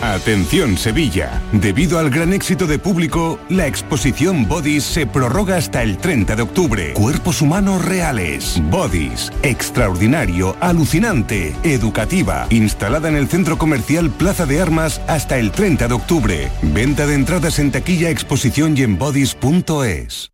Atención Sevilla, debido al gran éxito de público, la exposición Bodies se prorroga hasta el 30 de octubre. Cuerpos humanos reales. Bodies, extraordinario, alucinante, educativa, instalada en el centro comercial Plaza de Armas hasta el 30 de octubre. Venta de entradas en taquilla, exposición y en bodies.es.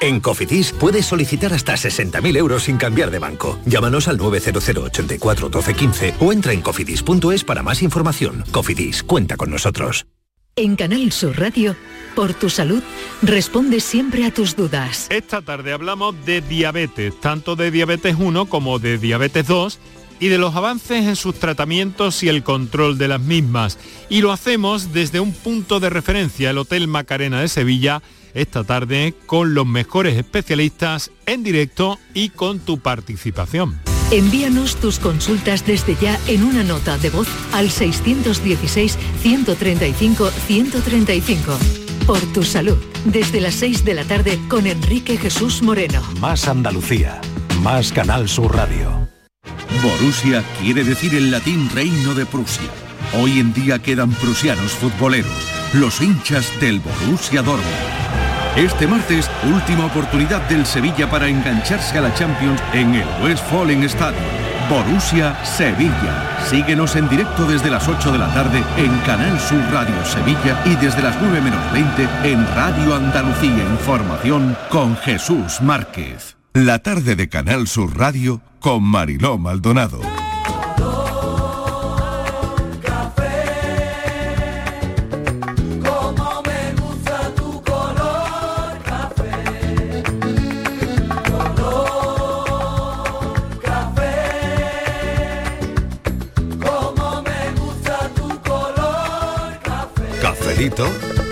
En Cofidis puedes solicitar hasta 60.000 euros sin cambiar de banco. Llámanos al 900 84 12 15 o entra en cofidis.es para más información. Cofidis, cuenta con nosotros. En Canal Sur Radio, por tu salud, responde siempre a tus dudas. Esta tarde hablamos de diabetes, tanto de diabetes 1 como de diabetes 2 y de los avances en sus tratamientos y el control de las mismas. Y lo hacemos desde un punto de referencia, el Hotel Macarena de Sevilla, esta tarde con los mejores especialistas en directo y con tu participación. Envíanos tus consultas desde ya en una nota de voz al 616-135-135. Por tu salud, desde las 6 de la tarde con Enrique Jesús Moreno. Más Andalucía, más Canal Sur Radio. Borussia quiere decir en latín reino de Prusia. Hoy en día quedan prusianos futboleros, los hinchas del Borussia Dortmund. Este martes, última oportunidad del Sevilla para engancharse a la Champions en el Westfalen Stadium. Borussia Sevilla. Síguenos en directo desde las 8 de la tarde en Canal Sur Radio Sevilla y desde las 9 menos 20 en Radio Andalucía Información con Jesús Márquez. La tarde de Canal Sur Radio con Mariló Maldonado.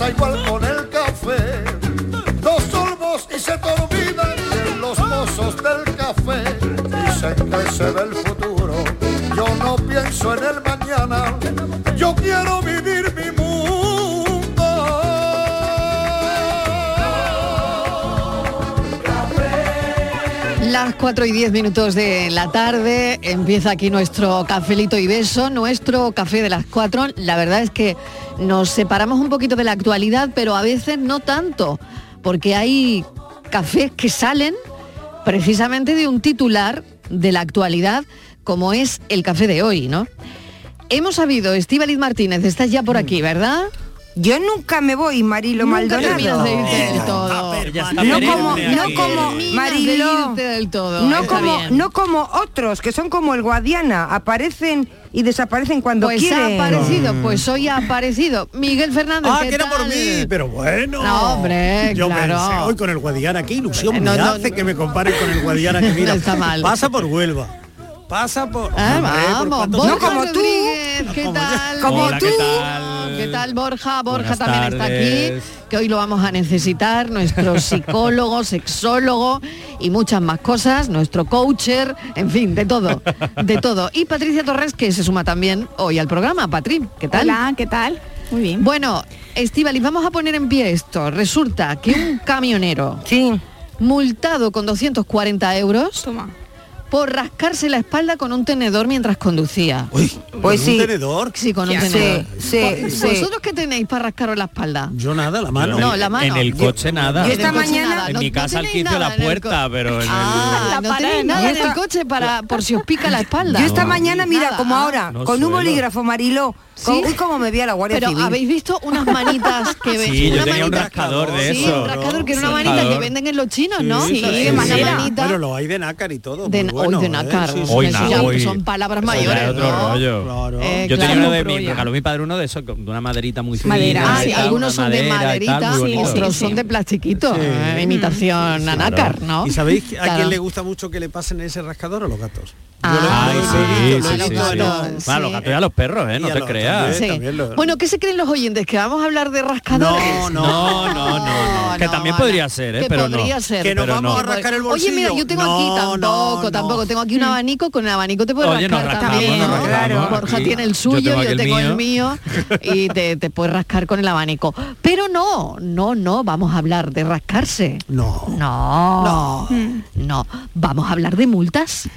Pasa igual con el café. Dos sorbos y se te olvidan de los mozos del café. Dicen que se ve el futuro. Yo no pienso en el mañana. Yo quiero vivir mi mundo. Las 4 y 10 minutos de la tarde empieza aquí nuestro cafelito y beso, nuestro café de las 4. La verdad es que nos separamos un poquito de la actualidad, pero a veces no tanto, porque hay cafés que salen precisamente de un titular de la actualidad, como es el café de hoy, ¿no? Hemos sabido, Estíbaliz Martínez, estás ya por aquí, ¿verdad? Yo nunca me voy, Marilo Nunca Maldonado. terminas de irte del todo. No como, no como Marilo, de irte del todo. no está como, bien. no como otros que son como el Guadiana, aparecen y desaparecen cuando Pues quieren. ha aparecido, pues hoy ha aparecido. Miguel Fernández, Ah, ¿qué que era por mí, pero bueno. No, hombre, Yo claro. pensé, hoy con el Guadiana, qué ilusión No, me no, hace que me comparen con el Guadiana que mira. No está mal. Pasa por Huelva. Pasa por. Ah, Hombre, vamos, años. como tú. Rodríguez, ¿qué tal? Como Hola, tú. ¿qué tal? ¿Qué tal, Borja? Borja Buenas también está aquí, que hoy lo vamos a necesitar, nuestro psicólogo, sexólogo y muchas más cosas, nuestro coacher, en fin, de todo, de todo. Y Patricia Torres, que se suma también hoy al programa. Patri, ¿qué tal? Hola, ¿qué tal? Muy bien. Bueno, Estivaliz, vamos a poner en pie esto. Resulta que un camionero Sí. multado con 240 euros Toma. Por rascarse la espalda con un tenedor mientras conducía. Uy, Pues ¿con sí. un tenedor? Sí, con un Sí, tenedor. sí, ¿Vos- sí. ¿Vosotros qué tenéis para rascaros la espalda? Yo nada, la mano. No, la mano. En el coche nada. Yo esta el mañana- nada. En No- mi no casa al tenéis 15 nada la en el puerta, pero en Ah, La no pared, tenéis ¿no? nada en el coche para por si os pica la espalda. Yo esta No. mañana, mira, Nada. como Ah, ahora, No con un bolígrafo, Mariló, con- ¿Sí? uy, como me vi a la Guardia Pero Civil. habéis visto unas manitas que ven. Sí, yo una tenía un manita- rascador de Sí, eso. un rascador que era una Sí. manita que venden en los chinos, ¿no? Sí, de de madera. madera. Bueno, lo hay de nácar y todo. De, hoy bueno, de ¿eh? nácar. Sí, sí, Hoy sí. Eso na- ya hoy- son palabras mayores. es otro ¿no? rollo. Claro. Eh, Yo tenía claro. uno de mi, regaló mi padre uno de esos, de una maderita muy fina. Madera, Ah, sí, algunos una son de maderita, otros sí, son sí. de plastiquito, Sí. eh, imitación a nácar, ¿no? ¿Y sabéis a quién le gusta mucho que le pasen ese rascador a los gatos? Ah, Ay, sí, sí, sí, sí. sí. Bueno, los gatos y a los perros, ¿eh? No te los- creas. Sí. también lo- Bueno, ¿qué se creen los oyentes? ¿Que vamos a hablar de rascadores? No, no. No, no, no, no. Que también podría ser, ¿eh? Que Pero no. podría ser. Que nos Pero vamos no. a rascar el Oye, bolsillo. mira, yo tengo aquí No, tampoco, no, no. tampoco. Tengo aquí un abanico, con el abanico te puedes Oye, rascar rascamos, también. ¿no? rascamos Borja aquí. tiene el Yo suyo, tengo yo aquí el tengo el mío. y te, te puedes rascar con el abanico. Pero no, no, no, vamos a hablar de rascarse. No. No, no, vamos a hablar de multas.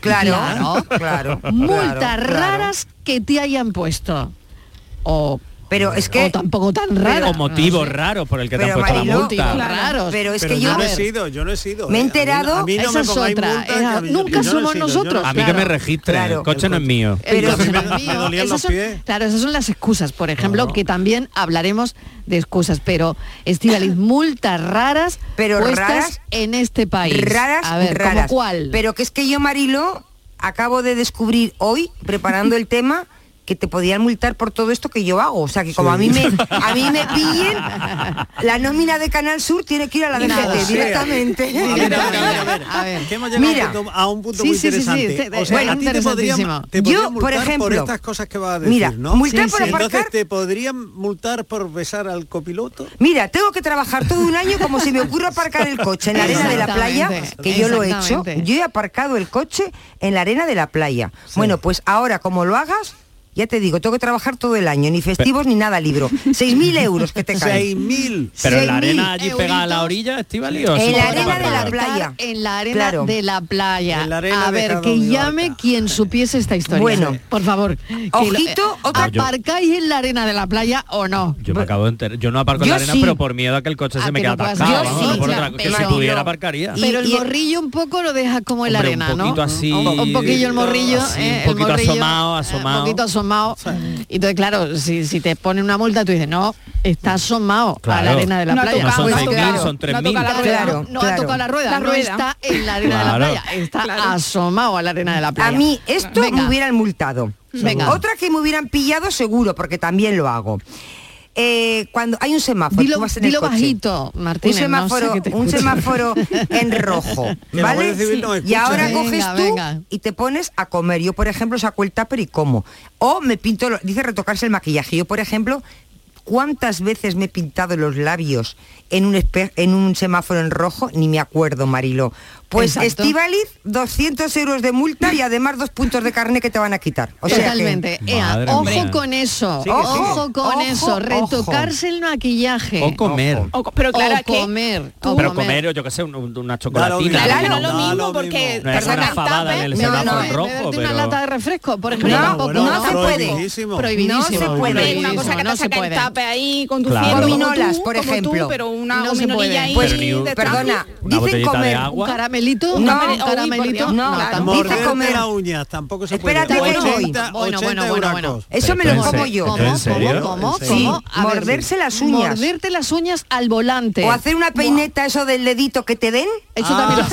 Claro, Claro. claro, Multas claro, claro. raras que te hayan puesto. O, Pero es que o tampoco tan raras. O motivos raros por el que te han puesto la Mariló, multa. Claro. raros. Pero es Pero que yo yo no he sido, yo no he sido. Me he ¿eh? A mí- enterado- A mí, no Esa me es pongáis otra, multas, esa- que a mí- nunca no somos sido, nosotros. A mí que me registren, Claro. el coche no es mío. Pero- es mío. son- claro, esas son las excusas, por ejemplo, que también hablaremos de excusas, pero Estivaliz, multas raras Pero puestas raras- en este país. raras, A ver, ¿cómo raras. cuál? Pero que es que yo, Marilo, acabo de descubrir hoy, preparando el tema, que te podían multar por todo esto que yo hago. O sea que como a mí me a mí me pillen, la nómina de Canal Sur tiene que ir a la Nada. DGT directamente. A ver, a ver, a ver, a ver. A ver. Que hemos llegado Mira. a un punto, a un punto Sí, muy sí, sí, sí, interesante. este- o sea, bueno, a ti te podrían, interesantísimo. te podrían Yo, por multar por ejemplo, estas cosas que vas a decir, mira, ¿no? multar Sí, por sí. aparcar Entonces, ¿te podrían multar por besar al copiloto? Mira, tengo que trabajar todo un año como si me ocurra aparcar el coche en la arena de la playa, que yo lo he hecho. Yo he aparcado el coche en la arena de la playa. Bueno, pues ahora como lo hagas, ya te digo, tengo que trabajar todo el año, ni festivos ni nada libro. 6.000 euros que te caen. 6.000. Pero en la 6.000 arena allí pegada a la orilla, Estivali, o En la arena de la playa. En la arena Claro. de la playa. En la arena a ver, que llame quien supiese esta historia. Bueno. por favor. Ojito, lo- otra- ¿Aparcáis en la arena de la playa o no? Yo me acabo de enterar. Yo no aparco en la arena, sí. pero por miedo a que el coche Ah, se me que quede no atascado. Yo no sí, por otra- que pero si no. pudiera aparcaría. Pero el morrillo un poco lo deja como en la arena, un ¿no? poquito así, un, un poquillo el morrillo, eh, un poquito asomado, eh, asomado. Un poquito asomado. Y entonces, claro, si, si te ponen una multa, tú dices, no, está asomado a la arena de la No playa. tocado, No son no ha 6.000, tocado, son no 3.000. toca la rueda. Claro, no ha tocado la rueda, La no rueda. está en la arena Claro. de la playa, está Claro. asomado a la arena de la playa. A mí esto Venga. me hubieran multado. Venga. Otra que me hubieran pillado seguro, porque también lo hago. Eh, cuando hay un semáforo, Dilo, tú vas en el coche. bajito, Martínez. un semáforo, no sé un semáforo en rojo, ¿vale? No y ahora Venga, coges tú venga. y te pones a comer. Yo, por ejemplo, saco el tupper y como. O me pinto, dice retocarse el maquillaje. Yo, por ejemplo, ¿cuántas veces me he pintado los labios en un, en un semáforo en rojo? Ni me acuerdo, Marilo. Pues Estivaliz, 200 euros de multa y además dos puntos de carne que te van a quitar. O sea Totalmente. Que... Ea, ojo mía. con eso, sí, ojo sí. con ojo, eso, retocarse ojo. el maquillaje. O comer. O, pero claro, o comer. ¿tú? Pero comer, yo qué sé, una, una chocolatina. Claro, no, no, no, lo mismo porque... No es una fabada en el semáforo rojo, pero... una lata de refresco, por ejemplo. No, se puede. Prohibidísimo. No se puede. Una cosa que te saca el tape ahí con tu Gominolas, por ejemplo. Pero una gominolilla ahí... Pues Perdona, dicen comer. Un caramelo caramelito, no, un. No, claro. Las uñas, tampoco se Espérate puede. Espérate bueno, Eso me lo como yo. ¿Cómo? ¿Cómo? ¿Cómo? Sí, morderse las uñas. Morderte las uñas al volante. O hacer una peineta, eso del dedito que te den. Eso ah.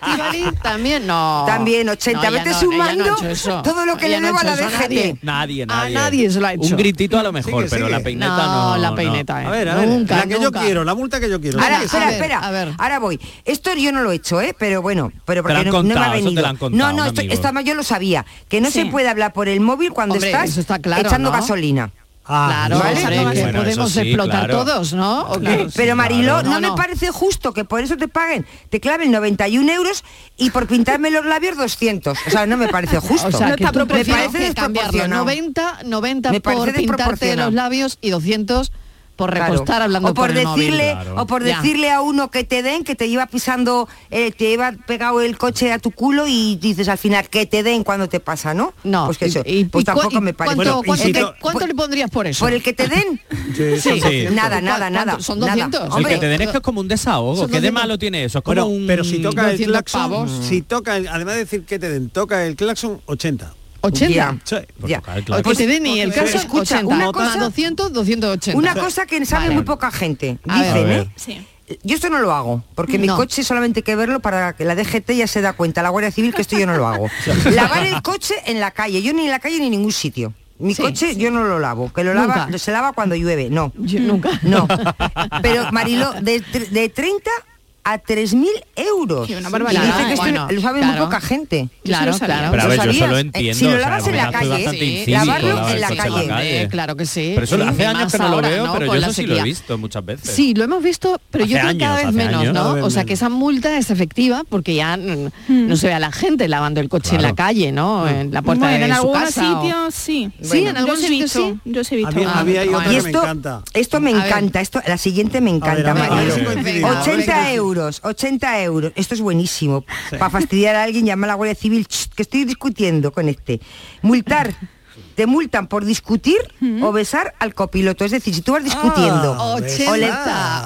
también también no. También 80. No, Vete no, sumando no todo lo que le debo a la DGT. Nadie, nadie. A nadie se lo ha hecho. Un gritito a lo mejor, pero la peineta no. la peineta. Eh. A ver, a ver. Nunca, la que nunca. yo quiero, la multa que yo quiero. Ahora, espera, espera. A ver. Ahora voy. Esto yo no lo he hecho, ¿eh? Pero bueno, pero porque no, me ha venido. no, no, esto, yo lo sabía. Que no se puede hablar por el móvil cuando estás echando gasolina. Ah, claro, podemos explotar todos, ¿no? Pero Mariló, no, me parece justo que por eso te paguen, te claven 91 euros y por pintarme los labios 200. O sea, no me parece justo. O sea, no que me parece que 90, 90 me por pintarte los labios y 200 por recostar hablando o por, decirle o por decirle a uno que te den que te iba pisando eh, te lleva pegado el coche a tu culo y dices al final que te den cuando te pasa no no. Pues que eso y, pues tampoco me parece. cuánto, pues le pondrías por eso por el que te den. Nada nada nada. Son 200 nada. el que te den es que es como un desahogo. Qué de malo tiene eso pero, si toca el claxon pavos. si toca además de decir que te den toca el claxon 80 ¿80? Yeah. Sí, escucha, una cosa, 280. Una cosa que sabe vale. muy poca gente, dicen, ¿eh? Yo esto no lo hago, porque mi coche solamente hay que verlo para que la DGT ya se da cuenta, la Guardia Civil, que esto yo no lo hago. Lavar el coche en la calle, yo ni en la calle ni en ningún sitio. Mi coche yo no lo lavo, que lo lava, se lava cuando llueve, no. Yo nunca. No. Pero Marilo, de, de 30 a 3.000 euros. Sí, una barbaridad. Y dice que ¿eh? esto bueno, lo sabe claro. muy poca gente. Claro, claro. Pero a ver, yo solo entiendo. Si lo lavas o sea, en la calle, sí, lavarlo en la calle. calle. Eh, claro que sí. Pero eso sí, hace años que no lo veo, no, pero yo eso sí lo he visto muchas veces. Sí, lo hemos visto, pero hace yo creo años, cada vez menos, años, ¿no? Vez o sea, menos. que esa multa es efectiva porque ya mm. no se ve a la gente lavando el coche claro. en la calle, ¿no? Mm. En la puerta bueno, de su casa. En algunos sitios sí. Sí, en algunos sitios sí. Yo he visto. Y esto me encanta. Esto me encanta. La siguiente me encanta, 80 euros. 80 euros. Esto es buenísimo. Para fastidiar a alguien, llama a la Guardia Civil, que estoy discutiendo con este. Multar. te multan por discutir o besar al copiloto. Es decir, si tú vas discutiendo... Ah,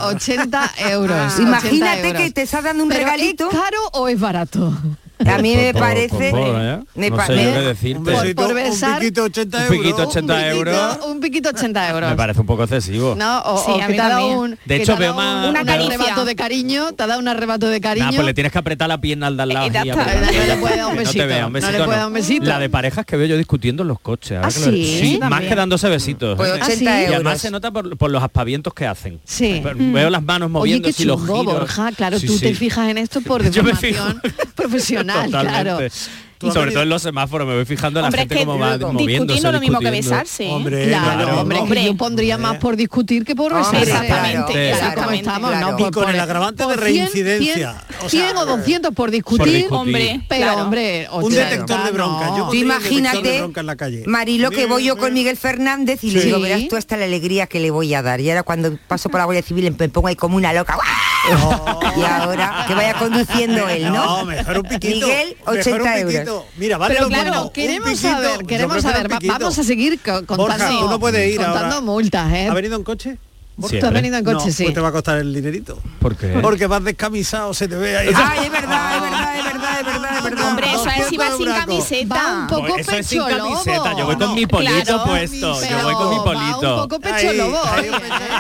80, euros. Imagínate que te está dando un regalito. ¿Es caro o es barato? A mí me parece... Por, besar... Un piquito 80 euros. Un piquito 80 euros. Un piquito 80 euros. Me parece un poco excesivo. De hecho, veo más... Un arrebato de cariño, te ha dado un arrebato de pues cariño. Pues le tienes que apretar la pierna al de al lado. No le puede dar un besito. No le puede dar un besito. La de parejas que veo yo discutiendo en los coches. Ah, más que dándose besitos. Pues ¿eh? ah, y además se nota por los aspavientos que hacen. Sí. Veo las manos moviendo y los giros. Borja, claro, tú te fijas en esto por deformación. personal, totalmente. claro. Y sobre todo en los semáforos, me voy fijando hombre, la gente es que como va moviéndose. Discutir no lo mismo que besarse. Hombre, claro, claro, hombre, hombre, Yo pondría más por discutir que por besarse. Exactamente, claro, exactamente. Estamos, claro. no, y con el agravante de reincidencia. 100, 100, 100 o 200 eh, por discutir, por discutir. hombre. Pero, hombre... O un detector de bronca. Yo tú imagínate, en la calle. Marilo, que voy yo con Miguel Fernández y le digo, verás tú hasta la alegría que le voy a dar. Y ahora cuando paso por la Guardia Civil me pongo ahí como una loca. Y ahora que vaya conduciendo él, ¿no? mejor un Miguel, 80 euros. Mira, Pero claro, queremos saber, queremos saber. Vamos a seguir contando, no ir contando multas, ¿eh? ¿Ha venido en coche? ¿Por qué venido en coche? No, sí. Pues te va a costar el dinerito. ¿Por qué? Porque vas descamisado, se te ve ahí. Ay, es verdad, es verdad, es verdad, es verdad, es verdad. Hombre, eso es si vas sin camiseta. Va un poco eso es. Yo voy con mi polito claro, puesto. Yo voy con mi polito. ¿eh? Va un poco pecho lobo. Ahí,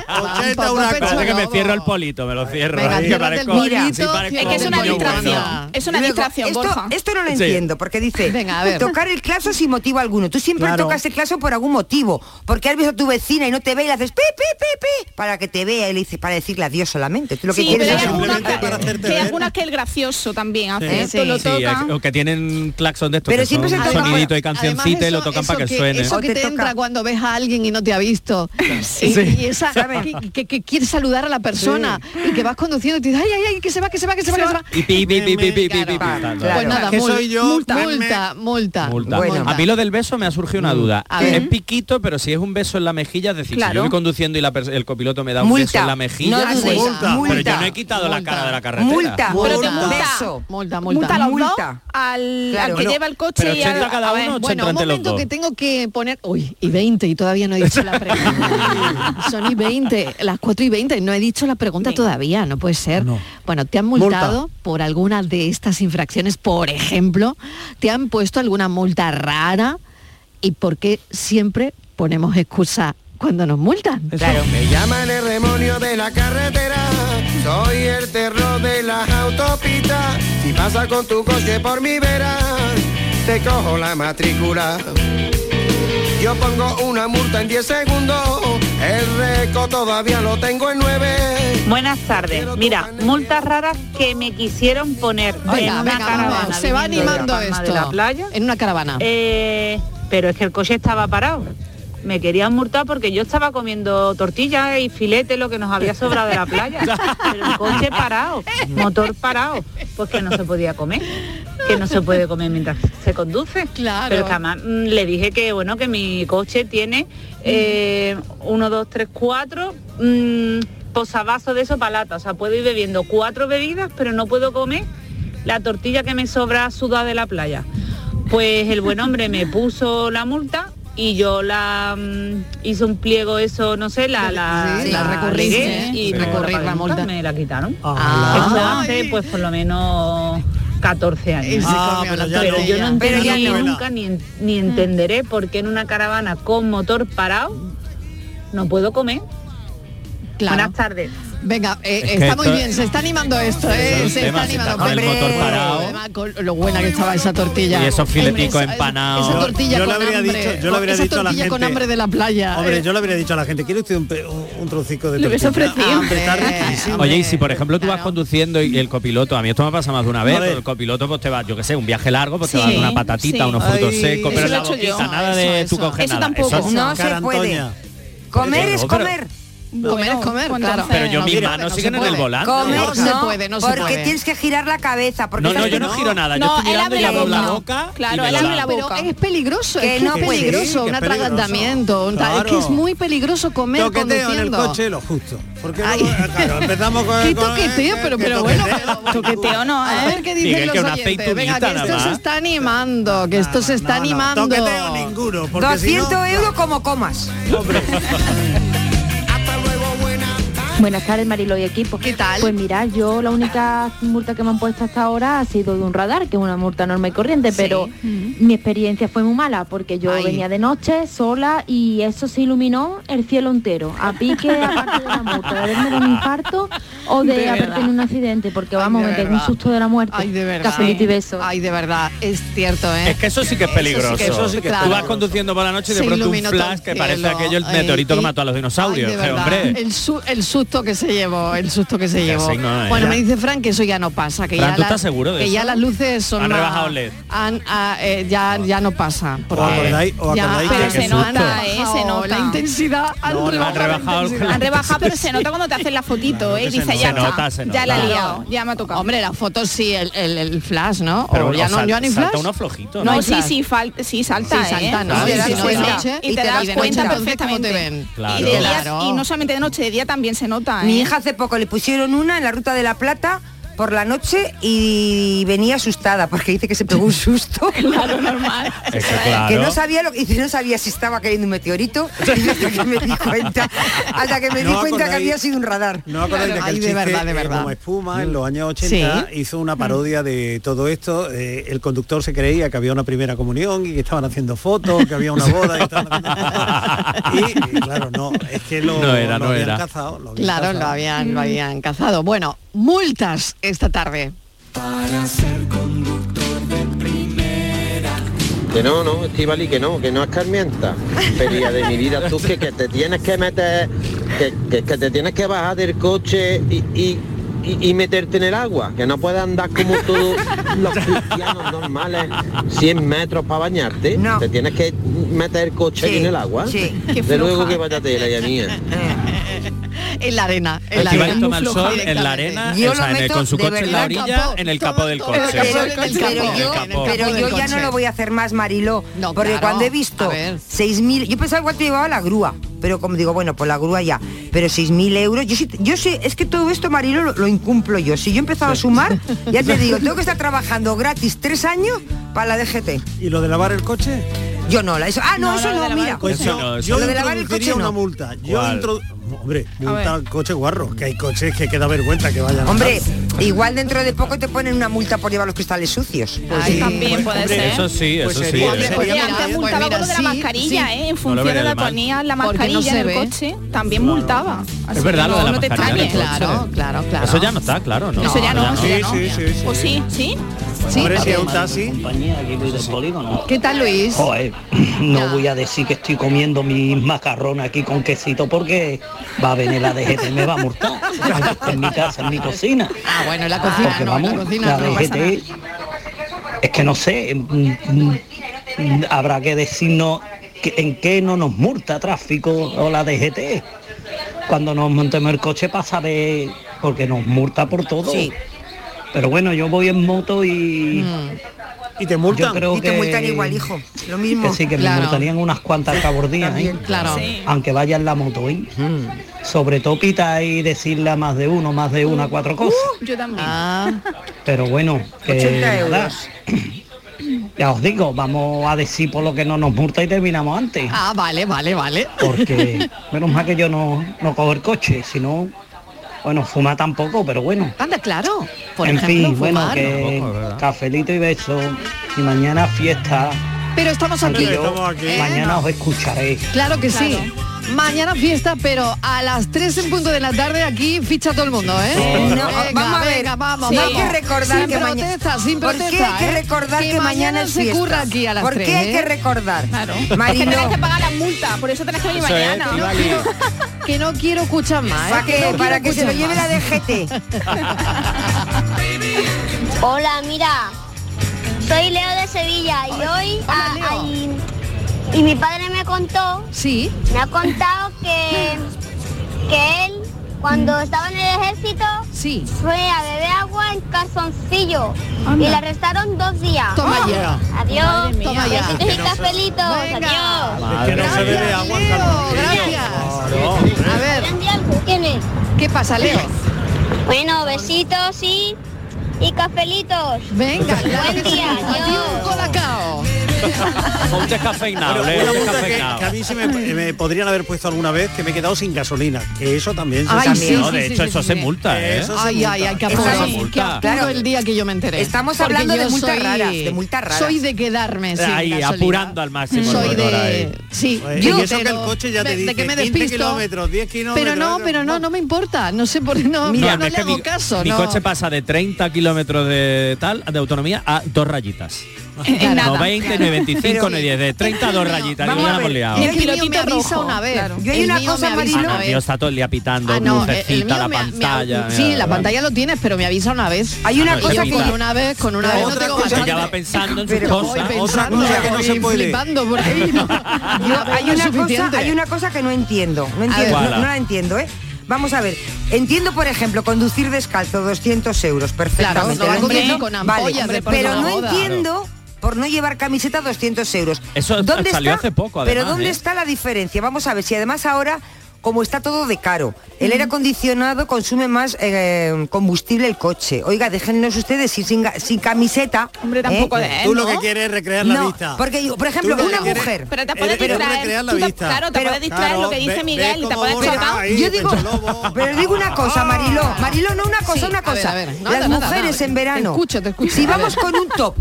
ahí, pecho que me cierro el polito, me lo cierro. Venga, ahí, parezco, polito, sí, parezco es que es una distracción. Bueno. Es una distracción, esto, Esto no lo entiendo, porque dice Venga, tocar el claxon sin motivo alguno. Tú siempre claro. tocas el claxon por algún motivo. Porque has visto a tu vecina y no te ve y le haces pi, pi, pi, pi para que te vea y le dices, para decirle adiós solamente. Tú lo que Sí, quieres pero es... Simplemente para hacerte que algunas que el gracioso también hace Sí, esto, lo sí. Sí, toca. o que tienen claxon de estos Pero que siempre son se toca- sonidito y cancioncita y Además, lo eso- tocan para que eso suene. Eso que te, entra cuando ves a alguien y no te ha visto. Y, Sí. y esa que, que- que quieres saludar a la persona y que vas conduciendo y te dices, ay, ay, ay, que se va, que se va, que se va, que se va. Y pi, pi, pi, pi, pi, pi, pi, Pues nada, Que multa, multa, multa. A mí lo del beso me ha surgido una duda. A ver. Es piquito, pero si es un beso en la mejilla, es decir, si Claro. yo voy conduciendo y el copiloto me da un Multa. beso en la mejilla, No dudes. pues- Multa. pero yo Multa. no he quitado la Multa. cara de la carretera. Multa. Pero te multa. Beso. Multa, Multa multa. los dos, Multa. al, Claro. al que Bueno, lleva el coche pero y al... 80 cada a ver, uno, 80 Bueno, un los momento que tengo que poner... Uy, y 20 y todavía no he dicho la pregunta. Son y 20, las 4 y 20, no he dicho la pregunta todavía, no puede ser. Bueno, ¿te han multado por alguna de estas infracciones? Por ejemplo, ¿te han puesto alguna multa rara? ¿Y por qué siempre ponemos excusa cuando nos multan? Me llaman el demonio de la carretera, soy el terror de las autopistas. Si pasa con tu coche por mi vera, te cojo la matrícula. Yo pongo una multa en 10 segundos, el récord todavía lo tengo en 9. Buenas tardes. Mira, multas raras que me quisieron poner en Venga, una venga, caravana. vamos, se va viniendo de animando de esto. la playa. En una caravana. Eh, pero es que el coche estaba parado. Me querían multar porque yo estaba comiendo tortillas y filete, lo que nos había sobrado de la playa. Pero el coche parado, motor parado, pues que no se podía comer. Que no se puede comer mientras se conduce. Claro. Pero que además mm, le dije que bueno, que mi coche tiene eh, uno, dos, tres, cuatro mm, posavasos de eso para lata. O sea, puedo ir bebiendo cuatro bebidas, pero no puedo comer la tortilla que me sobra sudada de la playa. Pues el buen hombre me puso la multa y yo la mm, hice un pliego eso, no sé, la, la, Sí, ¿eh? y Sí. Recurrir la multa. me la quitaron. Ah. Eso hace pues por lo menos 14 años. Ah, pero yo no tortilla. entendí Pero ya no. nunca ni, ni entenderé por qué en una caravana con motor parado no puedo comer. Claro. Buenas tardes. Venga, eh, Es que está muy bien, se está animando esto, eh, es se tema, está animando. con el Hombre, motor parado. además, con lo buena que estaba esa tortilla. Y esos fileticos empanados. Esa tortilla Yo le con habría hambre. dicho- yo le habría esa dicho a la tortilla con gente- hambre de la playa. Hombre, eh. yo le habría dicho a la gente, ¿quiere usted un, un, un trocico de tortilla? ofrecido. Ah, hombre, está riquísimo. Oye, y si por ejemplo tú vas conduciendo y el copiloto, a mí esto me pasa más de una vez, el copiloto pues te va, yo que sé, un viaje largo, pues te Sí, va a dar una patatita, sí. unos frutos Ay, secos, pero la boquita, yo. nada Eso, de tú coges Eso tampoco. es- No se puede. Comer es comer. Comer es comer, claro. Pero yo mis Mira, manos no siguen en el volante. Comer No se puede, no se porque tienes que girar la cabeza. Porque No, no, yo no giro nada, yo estoy él mirando y abre la abro la boca. boca. Claro, él abre la Pero boca. es peligroso, Que es que es peligroso, Sí, un atragantamiento, es que es muy peligroso comer Toqueteo en el conduciendo. coche lo justo. Porque Ay. luego, claro, empezamos con... Qué toqueteo, eh, pero, pero bueno, toqueteo. pero- no, A ¿eh? ver qué dicen los oyentes. Venga, que esto se está animando, que esto se está animando. Toqueteo ninguno. Porque si 200 no, euros como comas. Buenas tardes, Marilo y equipo. ¿Qué tal? Pues mira, yo la única multa que me han puesto hasta ahora ha sido de un radar, que es una multa normal y corriente, pero mi experiencia fue muy mala porque yo Ay. venía de noche sola y eso se iluminó el cielo entero. A pique, aparte de la multa, de haberme dado un infarto o de, De haber tenido un accidente, porque Ay, vamos, me pegué un susto de la muerte. Ay, de verdad. Cafelito y besos. Ay, de verdad, es cierto, ¿eh? Es que eso sí que es Eso sí peligroso. que- eso sí que es Tú vas conduciendo por la noche y de Se pronto un flash que parece aquello el Ay, meteorito y- que mató a los dinosaurios. Ay, de que, verdad, hombre. el, su- el susto que se llevó, el susto que se llevó. sí, no, eh. bueno, Ya. me dice Frank que eso ya no pasa, que Fran, ya ¿tú las- estás seguro de que ya eso? las luces son Han más- rebajado LED. han- ah, eh, ya ya no pasa. Porque acordáis- os ya- acordáis Pero que- se qué nota, susto. eh, se nota. La intensidad han No, no, han rebajado. la rebajado intensidad. Han rebajado, pero se nota cuando te hacen la fotito, ¿eh? Y se dice, nota. ya Se nota, se ya la he nota. liado, ya me ha tocado. Hombre, la foto sí, el, el, el flash, ¿no? Pero o ya o no, ya ni salta flash. uno flojito. no, sí, sí, falta, sí, salta, salta, ¿eh? ¿no? Y te das cuenta, noche, y y te te das das cuenta cuenta, entonces, ¿cómo te perfectamente. Claro. Claro. y no solamente de noche, de día también se nota, ¿eh? Mi hija hace poco le pusieron una en la ruta de la Plata por la noche y venía asustada porque dice que se pegó un susto. Claro, normal. Es que claro. Que no sabía lo que dice, no sabía si estaba cayendo un meteorito y hasta que me di cuenta, hasta que me di ¿No cuenta que había sido un radar. No acordáis de que Ay, el de chiste, verdad, de verdad. como espuma en los años 80 Sí. hizo una parodia de todo esto. eh, el conductor se creía que había una primera comunión y que estaban haciendo fotos, que había una boda y, estaban haciendo fotos. Y, y, claro, no, es que lo, No era, lo no habían era. cazado. lo habían Claro, cazado. lo habían, lo habían cazado. Bueno, multas esta tarde. Para ser conductor de primera. Que no, no, Estivali, que no, que no escarmienta. Feria de mi vida, tú que, que te tienes que meter, que, que, que te tienes que bajar del coche y, y, y, meterte en el agua, que no puedes andar como todos los cristianos normales, 100 metros para bañarte. Te tienes que meter el coche en el agua. sí. De luego que vaya tela, ya mía. En la arena. En la arena. sol en la arena, Yo o sea, en el- con su coche en la orilla, capó, en el capó del coche. Pero, yo, ya no lo voy a hacer más, Mariló. porque claro, cuando he visto a ver. 6.000, yo pensaba igual te llevaba la grúa, pero como digo, bueno, pues la grúa ya. Pero 6.000 euros, yo sí, yo sé, es que todo esto, Mariló, lo, lo incumplo yo. Si yo he empezado a sumar, ya te digo, tengo que estar trabajando gratis tres años para la DGT. ¿Y lo de lavar el coche? Yo no, la eso. Ah, no, No, eso no, mira. coche Pues no, eso yo Lo de lavar el introduciría coche no. una multa. Yo Hombre, A multa al coche guarro, que hay coches que queda vergüenza que vayan a Hombre, andar. igual dentro de poco te ponen una multa por llevar los cristales sucios. Pues Ahí sí. también puede hombre, ser. Eso sí, Pues eso sí. ¿eh? sería Oye, Pues antes multaba mira, con lo de la sí, mascarilla, sí. ¿eh? En No función vería de la Porque no mascarilla se en el ve. coche, también multaba. Así Es verdad lo de la no, no te mascarilla. Claro, claro, claro. Eso ya no está, claro, ¿no? Eso ya no, no. Sí, sí, sí, Pues sí, sí. Sí. Hombre, si es un taxi. compañía aquí voy del polígono. ¿Qué tal, Luis? Joder, no voy a decir que estoy comiendo mis macarrones aquí con quesito porque va a venir la DGT y me va a multar. En mi casa, en mi cocina. Ah, bueno, en la cocina Porque no, vamos, en la cocina la no. DGT, es que no sé, mm, mm, mm, habrá que decirnos que- en qué no nos multa tráfico o la DGT. Cuando nos montemos el coche para saber, porque nos multa por todo. Sí. Pero bueno, yo voy en moto y... Y te multan. Yo creo Y te que- multan igual, hijo. Lo mismo. Que sí, que Claro. me multarían unas cuantas cabordías, ¿eh? Claro. Sí. Aunque vaya en la moto, ¿eh? Sobre todo pita y decirle a más de uno, más de una, cuatro cosas. Yo también. Ah, Pero bueno, que 80 euros. nada. Ya os digo, vamos a decir por lo que no nos multa y terminamos antes. ah, vale, vale, vale. Porque menos mal que yo no, no cojo el coche, si no, bueno, fuma tampoco, pero bueno. Anda, claro. Por en ejemplo, fin, bueno, que cafelito y beso. Y mañana fiesta. Pero estamos aquí. Aunque yo Estamos aquí. mañana os escucharé. Claro que sí. Mañana fiesta, pero a las 3 en punto de la tarde aquí ficha todo el mundo, ¿eh? No, vamos a ver. venga, vamos, Sí. Hay vamos. que recordar sin que protesta, sin ¿Por qué protesta. hay que ¿eh? recordar que, mañana es se fiesta? curra aquí a las ¿Por 3, qué hay que ¿eh? recordar? Claro. Marino. Es que tenés que pagar la multa, por eso tenés que venir Eso es, mañana. Estivali. Que no quiero escuchar más, ¿eh? ¿Para Que no Para quiero que se lo lleve la. DGT. Hola, mira, soy Leo de Sevilla y hoy ah, ay, y mi padre me contó, sí, me ha contado que que él cuando estaba en el ejército sí. fue a beber agua en calzoncillo y le arrestaron dos días. Toma ya. Adiós. Toma ya. Besitos y cafelitos. Adiós. Es que no se bebe agua en gracias. A ver, ¿Quién es? ¿qué pasa, Leo? Bueno, besitos y y cafelitos. Venga, Buen día. Adiós. un colacao. Un descafeinado, Bueno, una un multa que, descafeinado. que a mí se me, me podrían haber puesto alguna vez que me he quedado sin gasolina, que eso también se Ay, sí, No, sí, de sí, hecho sí, eso sí, se sí. multa, ¿eh? Eso se Ay, multa. ay, ay, Eso apuro. se multa. apuro Claro. el día que yo me enteré. Estamos Porque hablando de multas soy- raras, de multas raras. Soy de quedarme sin Ahí, gasolina. apurando al máximo Soy de... Sí, Pues, yo y eso que el pero coche ya te de- dice de que me 15 despisto. kilómetros, 10 kilómetros. Pero no, pero no, no me importa. No sé por qué no, Mira, no, le que hago mi, caso. mi coche pasa de 30 kilómetros de tal de autonomía a dos rayitas. En nada. No 20, ni 25, Pero- ni 10, de 30 a dos rayitas. Vamos a ya ver, liado. Es que el mío pilotito me avisa una vez. claro. Yo hay El una cosa, Ah, Marilo, una no, el está todo el día pitando, Ah, no, el- el lucecita, la me- me- pantalla. sí, mira, la pantalla lo tienes, pero me avisa una vez. Hay una Ah, no, cosa ya que con una vez, con una No, vez no otra tengo cosa gasolina. va pensando en sus cosas. pensando cosa que no se puede. flipando por ahí, ¿no? Hay, No una cosa, suficiente. hay una cosa que no entiendo, no entiendo, no, no la entiendo, ¿eh? Vamos a ver, entiendo por ejemplo conducir descalzo 200 euros, perfectamente. Claro, no lo con- vale, por pero no boda. entiendo por no llevar camiseta 200 euros. Eso ¿Dónde salió está? hace poco, Pero además, ¿dónde ¿eh? está la diferencia? Vamos a ver si además ahora como está todo de caro, el aire acondicionado consume más eh, combustible el coche. Oiga, déjennos ustedes ir sin, camiseta. Hombre, tampoco de Tú él, lo ¿no? que quieres es recrear la No, vista. porque yo, por ejemplo, Tú lo una quieres mujer. Pero te es- puedes es distraer. la tú te- claro, te Pero- puedes distraer lo que dice ve- Miguel ve y te puedes borra chocar. ahí, Yo digo, pero digo una cosa, Mariló, Mariló, no una cosa, Sí, una a ver, cosa. a ver, nada, Las mujeres en verano, Te escucho, te escucho, si vamos con un top,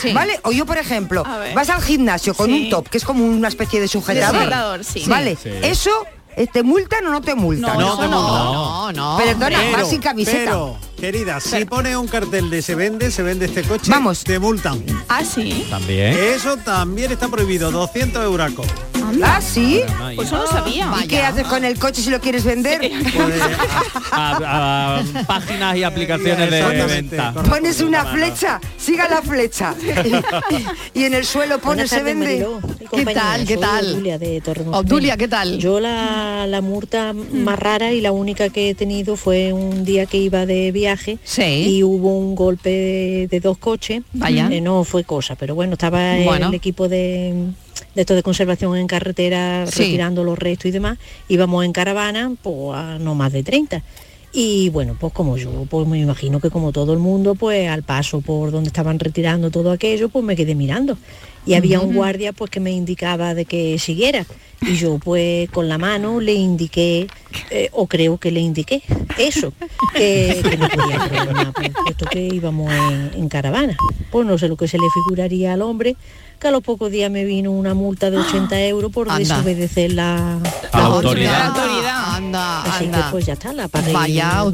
Sí. ¿vale? O yo, por ejemplo, vas al gimnasio con Sí. un top, que es como una especie de sujetador. ¿vale? Sí. Eso, eh, ¿te multan o no te multan? No, te multan. No, no. Perdona, Pero, vas sin camiseta. pero, querida, si pone un cartel de se vende, se vende este coche, Vamos. te multan. Ah, sí. También. Eso también está prohibido, 200 euracos. Ah, sí. Pues eso no sabía. ¿Y qué haces con el coche si lo quieres vender? A, a páginas y aplicaciones de venta. Pones una flecha, siga la flecha. y en el suelo pones se vende. ¿Qué tal? ¿Qué tal? Obdulia de Torremolinos. Obdulia, ¿qué tal? Yo la, la multa más rara y la única que he tenido fue un día que iba de viaje y hubo un golpe de dos coches. Vaya. Eh, no fue cosa, pero bueno, estaba Bueno. el equipo de de esto de conservación en carretera Sí. retirando los restos y demás, íbamos en caravana pues a no más de 30. Y bueno, pues como yo, pues me imagino que como todo el mundo, pues al paso por donde estaban retirando todo aquello, pues me quedé mirando. Y había un guardia pues que me indicaba de que siguiera. Y yo pues con la mano le indiqué, eh, o creo que le indiqué, eso, que, que no podía hacer nada, pues, puesto que íbamos en, en caravana. Pues no sé lo que se le figuraría al hombre, que a los pocos días me vino una multa de 80 euros por Anda. desobedecer la, la autoridad. Anda, Así anda. que pues ya está, la pagué Vaya,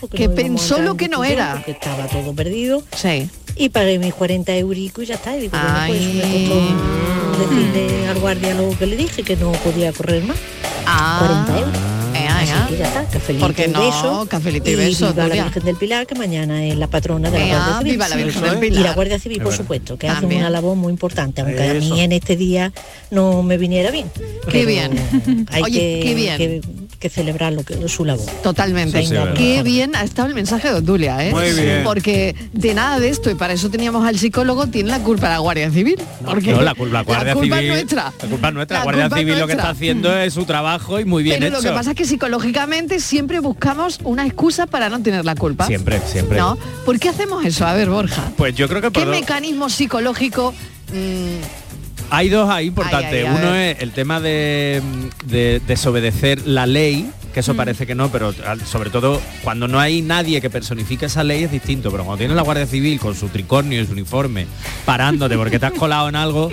porque que no pensó lo que no era. Porque estaba todo perdido. Sí. Y pagué mis 40 euricos y ya está. Y digo, bueno, pues me costó decirle al guardia lo que le dije, que no podía correr más. Ah. 40 euros. Así ya. que ya está, cafelito ¿Por qué y no? beso. Cafelito y beso, viva la. Virgen del Pilar, que mañana es la patrona de la Guardia Civil. viva la Virgen Sí. del Pilar. Y la Guardia Civil, por supuesto, que También. hacen una labor muy importante, aunque a mí en este día no me viniera bien. Qué bien. Hay Oye, que, qué bien. que- que celebrar lo que, su labor. Totalmente. Sí, sí, verdad. Qué bien ha estado el mensaje de Obdulia, ¿eh? Muy bien. Porque de nada de esto, y para eso teníamos al psicólogo, tiene la culpa la Guardia Civil. Porque No, la, cul- la Guardia culpa Civil. es nuestra. La culpa es nuestra. La La Guardia culpa Civil lo que está haciendo es su trabajo y muy bien Pero hecho. lo que pasa es que psicológicamente siempre buscamos una excusa para no tener la culpa. Siempre, siempre. ¿No? ¿Por qué hacemos eso? A ver, Borja. Pues yo creo que por ¿Qué mecanismo psicológico mm, hay dos ahí importantes. Ay, ay, a Uno ver. es el tema de, de desobedecer la ley, que eso Mm. parece que no, pero sobre todo cuando no hay nadie que personifique esa ley es distinto. Pero cuando tienes la Guardia Civil con su tricornio y su uniforme parándote porque te has colado en algo,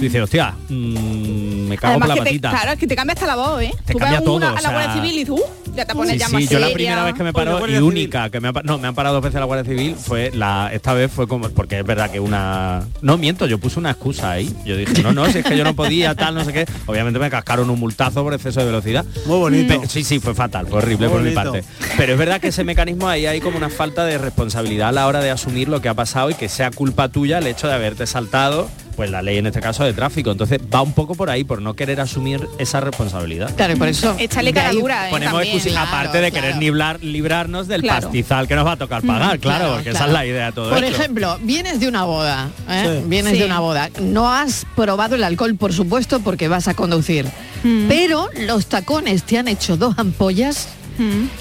dices, hostia, mm, me cago Además por que la te, patita. claro, es que te cambia hasta la voz, ¿eh? Te Tú cambia ves todo, una o a la Guardia sea- Civil y tú ya te pones Sí, ya sí, más yo la seria. primera vez que me paró y única que me ha, pa- no me han parado dos veces la Guardia Civil fue la esta vez fue como porque es verdad que una no miento yo puse una excusa ahí yo dije no no si es que yo no podía tal no sé qué obviamente me cascaron un multazo por exceso de velocidad muy bonito sí sí fue fatal fue horrible Muy por mi bonito. parte pero es verdad que ese mecanismo ahí hay como una falta de responsabilidad a la hora de asumir lo que ha pasado y que sea culpa tuya el hecho de haberte saltado pues la ley en este caso de tráfico entonces va un poco por ahí por no querer asumir esa responsabilidad Claro, y por eso. Échale cara dura, ¿eh? ponemos También. excusi- aparte de querer librar, librarnos del Claro. pastizal que nos va a tocar pagar, Mm, claro, claro, porque claro. esa es la idea de todo Por esto. ejemplo, vienes de una boda, ¿eh? Sí. vienes Sí. de una boda. No has probado el alcohol, por supuesto, porque vas a conducir. Mm. Pero los tacones te han hecho dos ampollas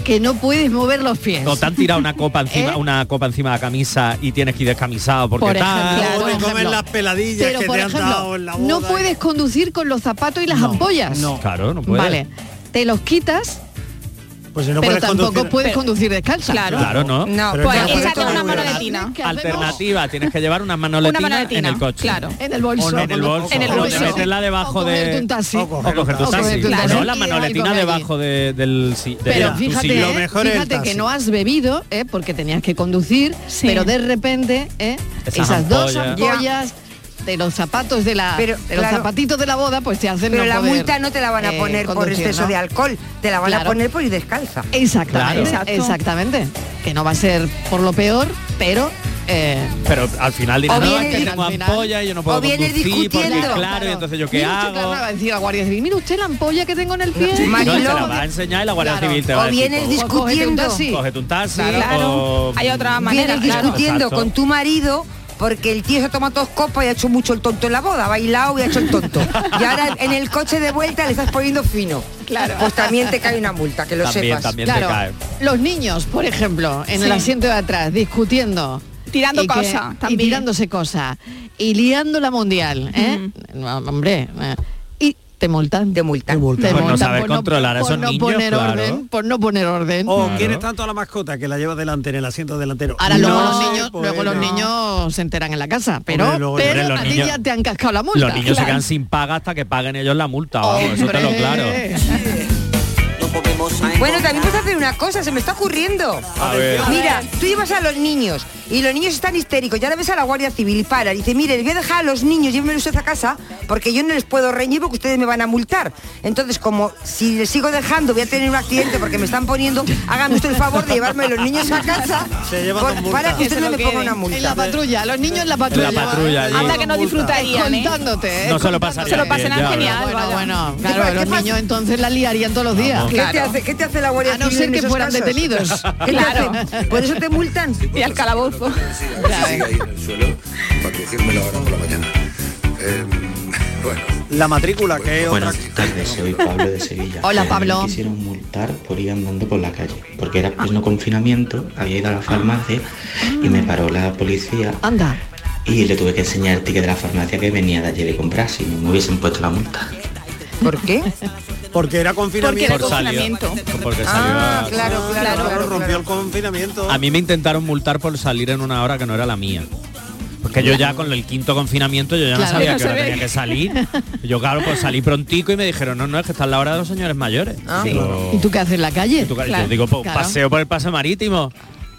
que no puedes mover los pies. O te han tirado una copa encima, ¿Eh? una copa encima de la camisa y tienes que ir descamisado porque Por tal. ejemplo, por te comen ejemplo. las peladillas Pero que por te han dado en la boda. no puedes conducir con los zapatos y las ampollas. no. Claro, no puedes. Vale, te los quitas, Pues si no pero tampoco conducir- puedes conducir descalza. Claro. Claro, ¿no? No, Pero pues no échate una manoletina. Alternativa, tienes que llevar unas manoletinas Una manoletina, en el coche. claro. En el bolso. O no, en el bolso. En el o bolso. te meterla O debajo de... un taxi. O coger tu O taxi. taxi. No, la manoletina debajo de- del... de Pero fíjate, sillón. ¿eh? fíjate que no has bebido, ¿eh? porque tenías que conducir, pero de repente ¿eh? Esas esas, dos ampollas. De los zapatos de la Pero, de los claro. zapatitos de la boda, pues te hacen Pero no la poder, multa no te la van a eh, poner por conducir, exceso ¿no? de alcohol, te la van Claro. a poner por ir descalza. Exactamente, Claro. exactamente. Que no va a ser por lo peor, pero eh, Pero al final dirán, O no, es que tengo al final- ampolla y yo no puedo o vienes conducir porque discutiendo. claro, y entonces yo qué usted, hago. claro, va a decir la Guardia Civil, mire usted la ampolla que tengo en el pie. No, Mariló, se la va a enseñar y la Guardia Claro. Civil te va O a decir. vienes pues, discutiendo. Cógete un taxi Claro. o... Hay otra manera. Vienes claro. discutiendo Exacto. con tu marido porque el tío se toma dos copas y ha hecho mucho el tonto en la boda, ha bailado y ha hecho el tonto. Y ahora en el coche de vuelta le estás poniendo fino. Claro. Pues también te cae una multa, que lo También, sepas. también te Claro, cae. los niños, por ejemplo, en el asiento de atrás, discutiendo. Tirando cosas, Y tirándose cosas. Y liando la mundial, ¿eh? No, hombre. eh, Y te multan. Te multan. Pues no multan saber por no- controlar a por esos no niños, poner claro. orden, por no poner orden. O Claro. quieres tanto a la mascota que la llevas delante en el asiento delantero. Ahora luego los niños, se luego los niños se enteran en la casa, pero, Hombre, luego- pero Hombre, los a ti niños- ya te han cascado la multa. Los niños se quedan sin paga hasta que paguen ellos la multa, eso te lo claro. Bueno, también puedes hacer una cosa, se me está ocurriendo. A ver. Mira, tú llevas a los niños y los niños están histéricos, ya le ves a la Guardia Civil y para, y dice, mire, les voy a dejar a los niños, llévenme usted a casa, porque yo no les puedo reñir porque ustedes me van a multar. Entonces, como si les sigo dejando, voy a tener un accidente porque me están poniendo, háganme usted el favor de llevarme a los niños a casa Se llevan por- para que usted no me ponga una multa. En la patrulla, los niños en la patrulla. En la patrulla. Anda que no disfrutarían, ¿eh? Contándote, ¿eh? No se lo pasarían Se lo ya, genial. Bueno, bueno, ¿Qué claro, los niños entonces la liarían todos los días. ¿Qué, te hace, ¿Qué te hace la Guardia A no Civil ser que fueran casos? detenidos. ¿Qué te Claro. ¿Por eso te multan? Y al la mañana. Eh, bueno. La matrícula, que es otra... Buenas tardes, soy Pablo de Sevilla. Hola, Eh, Pablo. Me quisieron multar por ir andando por la calle, porque era pleno confinamiento, había ido a la farmacia y me paró la policía Anda. y le tuve que enseñar el ticket de la farmacia que venía de allí de comprar, si no me hubiesen puesto la multa. ¿Por qué? Porque era confinamiento. Por salió. Porque salió Ah, a- claro, claro, Claro, claro, rompió el confinamiento. A mí me intentaron multar por salir en una hora que no era la mía. Porque yo ya con el quinto confinamiento yo ya Claro. no sabía No que tenía que salir. Yo claro, pues salí prontico y me dijeron, no, no, es que está en la hora de los señores mayores. Ah. Digo, ¿Y tú qué haces en la calle? tú- Claro. Yo digo, pues, Claro. paseo por el paso marítimo.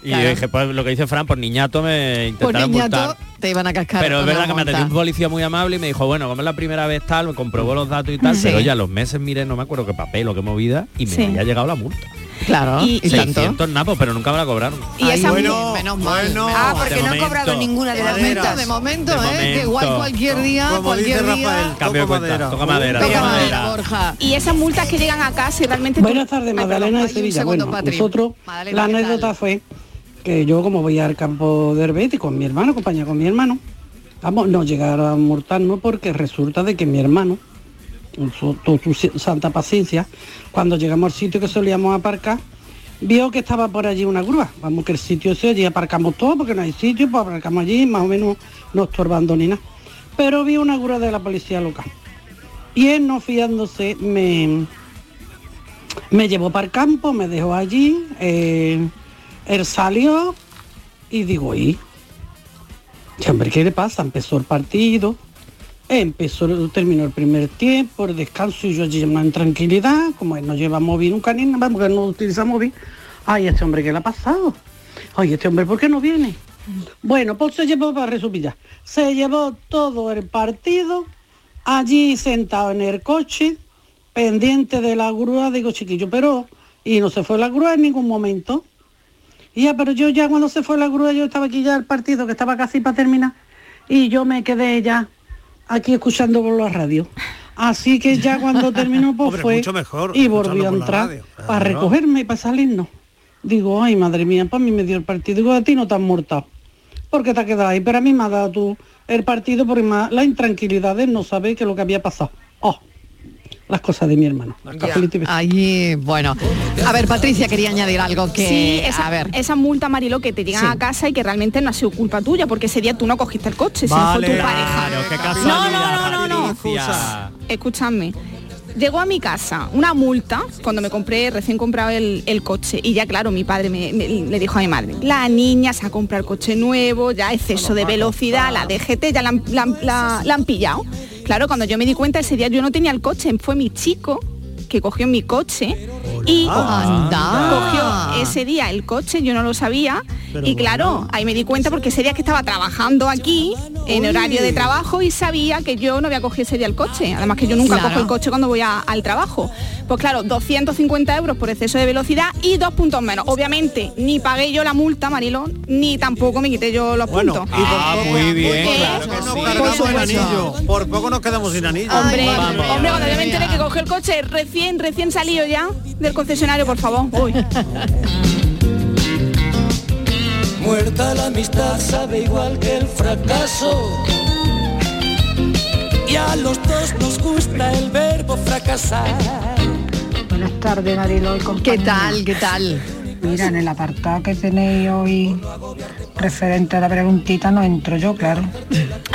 Y Claro. yo dije, pues lo que dice Fran, por niñato me Por intentaron niñato multar. te iban a cascar. Pero es con verdad que me atendió un policía muy amable y me dijo, bueno, como es la primera vez tal, me comprobó los datos y tal, Sí. pero ya los meses, mire, no me acuerdo qué papel o qué movida, y me Sí. había llegado la multa. Claro, y, Y- tanto. 600 napos, pero nunca me la cobraron. Y esa bueno, menos mal. bueno. Ah, porque no ha momento. cobrado ninguna de las momento, multas. de momento, De ¿eh? Que igual cualquier día, Como cualquier dice día. Rafael, Cambio de toco cuenta, madera. toca madera, Toca madera, madera. Borja. Y esas multas que llegan acá, si realmente... Buenas tardes, Magdalena de Sevilla. segundo, Bueno, nosotros, la anécdota fue que yo como voy al campo de Herbeti con mi hermano, acompañado con mi hermano, vamos, no llegaron a multarnos porque resulta de que mi hermano, con su, su santa paciencia, cuando llegamos al sitio que solíamos aparcar, vio que estaba por allí una grúa. Vamos que el sitio ese, allí aparcamos todo porque no hay sitio, pues aparcamos allí, más o menos no estorbando ni nada. Pero vi una grúa de la policía local. Y él, no fiándose, me, me llevó para el campo, me dejó allí, eh, él salió y digo, ¿y? Hombre, ¿qué le pasa? Empezó el partido, empezó, terminó el primer tiempo, el descanso y yo allí en tranquilidad, como él no lleva móvil nunca ni nada, porque no utiliza móvil. Ay, este hombre, ¿qué le ha pasado? Ay, este hombre, ¿por qué no viene? Bueno, pues se llevó, para resumir se llevó todo el partido allí sentado en el coche, pendiente de la grúa, digo chiquillo, pero, y no se fue la grúa en ningún momento. Ya, pero yo ya cuando se fue la grúa, yo estaba aquí ya el partido, que estaba casi para terminar, y yo me quedé ya aquí escuchando por la radio. Así que ya cuando terminó, pues Hombre, fue mucho mejor y volvió a entrar radio, para recogerme y para salirnos. Digo, ay, madre mía, para mí me dio el partido. Digo, a ti no te has muerto. porque te has quedado ahí? Pero a mí me ha dado tú el partido por la intranquilidad de no saber qué es lo que había pasado. Oh, las cosas de mi hermano. Allí, bueno. A ver, Patricia quería añadir algo que... sí, esa, a ver. esa multa, Marilo, que te llegan Sí. a casa y que realmente no ha sido culpa tuya, porque ese día tú no cogiste el coche, sino fue tu pareja. Claro, qué No, no, no, no, no. Escúchame. Llegó a mi casa una multa cuando me compré, recién comprado el, el coche. Y ya, claro, mi padre me, me- le dijo a mi madre, la niña se ha comprado el coche nuevo, ya exceso de velocidad, la DGT ya la han, la la- la han pillado. Claro, cuando yo me di cuenta ese día yo no tenía el coche, fue mi chico que cogió mi coche y Anda. cogió ese día el coche, yo no lo sabía. y claro, ahí me di cuenta porque ese día que estaba trabajando aquí, en horario de trabajo, y sabía que yo no había cogido ese día el coche. Además que yo nunca Claro. cojo el coche cuando voy a- al trabajo. Pues claro, 250 euros por exceso de velocidad y dos puntos menos. Obviamente, ni pagué yo la multa, Marilón, ni tampoco me quité yo los Bueno, puntos. y por Ah, poco- muy bien, por claro poco que nos sí. cargamos Por el supuesto. anillo. Por poco nos quedamos sin anillo. Hombre, Vamos, hombre, cuando voy a tener que coger el coche recién, recién salido ya del concesionario, por favor. Uy. Muerta la amistad sabe igual que el fracaso. Y a los dos nos gusta el verbo fracasar. Buenas tardes, Marilo y ¿Qué tal? ¿Qué tal? Mira, en el apartado que tenéis hoy referente a la preguntita no entro yo, claro.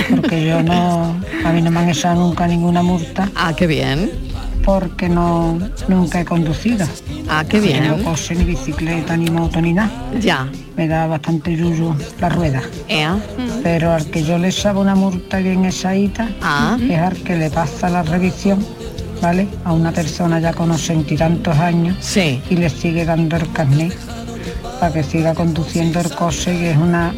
Porque yo no, a mí no me han echado nunca ninguna multa. Ah, qué bien. Porque no, nunca he conducido. Ah, qué bien. Ni coche, ni bicicleta, ni moto, ni nada. Ya. Me da bastante yuyu la rueda. Ea. Pero al que yo le echaba una multa bien echadita Ah. es al que le pasa la revisión ¿vale? A una persona ya con ochenta y tantos años y le sigue dando el carnet para que siga conduciendo el coche y es una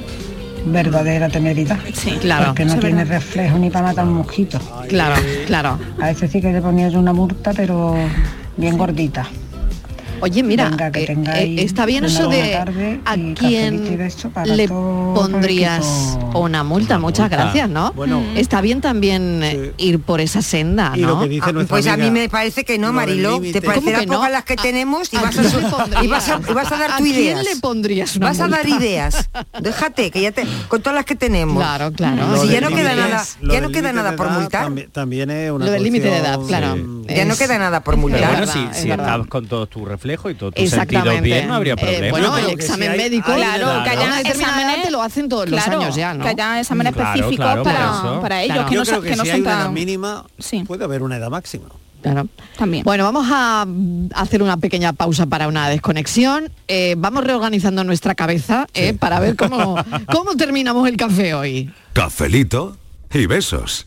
verdadera temeridad. claro. Porque no tiene verdad. reflejo ni para matar un mosquito. Claro, claro. A ese sí que le ponía yo una multa, pero bien gordita. Oye, mira, Venga, que eh, eh, está bien eso de a quién le pondrías una multa. Muchas multa. gracias, ¿no? Bueno. está bien también eh, ir por esa senda, Y lo ¿no? que dice Ah, pues a mí me parece que no. Límite. Te parecerá ¿Cómo que no? pocas las que tenemos y ¿A vas a, pondrías? y vas a, y vas a dar ¿A tu quién ideas. le pondrías una Vas a dar ideas. Déjate, que ya te. Con todas las que tenemos. Claro, claro. Si ya no queda nada, ya no queda nada por multar. También, es una Lo del límite de edad, claro. Ya no queda nada por multar. Pero bueno, si, es si estás con todos tus reflejos y todos tus Exactamente. sentidos bien, no habría Eh, problema. bueno, el examen si hay- médico, claro, que lo hacen todos Claro, los años ya, ¿no? que haya exámenes Claro, específicos para, para ellos, Claro. que Yo no, creo son- que, que no si son hay una edad mínima, Sí. puede haber una edad máxima. Claro. También. Bueno, vamos a mm, hacer una pequeña pausa para una desconexión. Eh, vamos reorganizando nuestra cabeza eh, para ver cómo, cómo terminamos el café hoy. Cafelito y besos.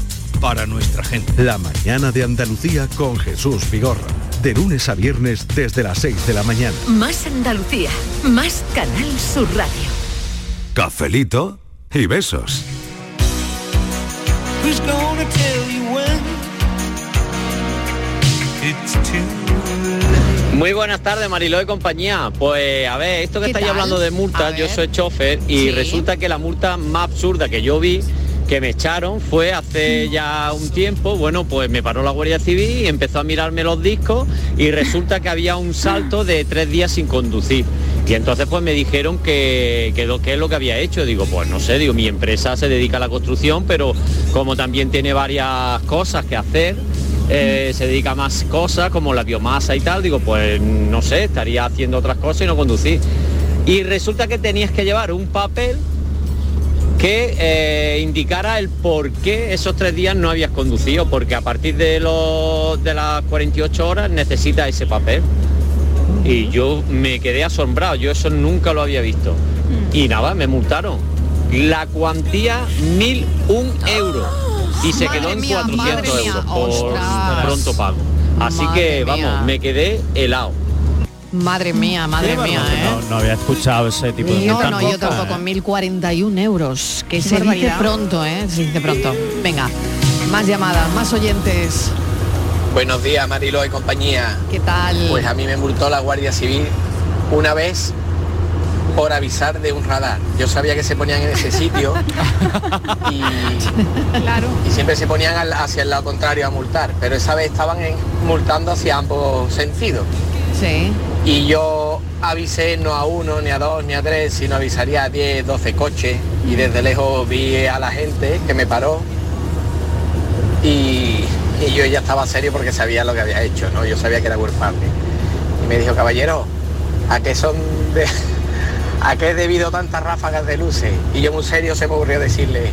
para nuestra gente. La mañana de Andalucía con Jesús Vigorra. De lunes a viernes desde las 6 de la mañana. Más Andalucía, más Canal Sur Radio. Cafelito y besos. Who's gonna tell you when it's too Muy buenas tardes, Mariló y compañía. Pues a ver, esto que ¿Qué estáis tal? hablando de multas, yo soy chofer y Sí. resulta que la multa más absurda que yo vi que me echaron fue hace ya un tiempo, bueno, pues me paró la Guardia Civil y empezó a mirarme los discos y resulta que había un salto de tres días sin conducir. Y entonces pues me dijeron que, que, lo- qué es lo que había hecho. Digo, pues no sé, digo, mi empresa se dedica a la construcción, pero como también tiene varias cosas que hacer, eh, se dedica a más cosas como la biomasa y tal, digo, pues no sé, estaría haciendo otras cosas y no conducir. Y resulta que tenías que llevar un papel que eh, indicara el por qué esos tres días no habías conducido, porque a partir de, los, de las 48 horas necesitas ese papel. Y yo me quedé asombrado, yo eso nunca lo había visto. Y nada, me multaron. La cuantía, mil un euros. Y se quedó en mía, 400 madre mía, euros por ostras. pronto pago. Así Madre que, mía. vamos, me quedé helado. Madre mía, madre Qué mía. ¿eh? No, no había escuchado ese tipo de No, no, yo nunca, tampoco, ¿eh? 1041 euros, que Qué se dice barbaridad. pronto, ¿eh? Se dice pronto. Venga, más llamadas, más oyentes. Buenos días, Marilo y compañía. ¿Qué tal? Pues a mí me multó la Guardia Civil una vez por avisar de un radar. Yo sabía que se ponían en ese sitio y, y siempre se ponían al- hacia el lado contrario a multar, pero esa vez estaban en- multando hacia ambos sentidos. Sí. Y yo avisé no a uno, ni a dos, ni a tres, sino avisaría a 10, 12 coches. Y desde lejos vi a la gente que me paró. Y, y yo ya estaba serio porque sabía lo que había hecho, ¿no? Yo sabía que era culpable. Y me dijo, caballero, ¿a qué son de... ¿A qué he debido tantas ráfagas de luces? Y yo muy serio se me ocurrió decirle,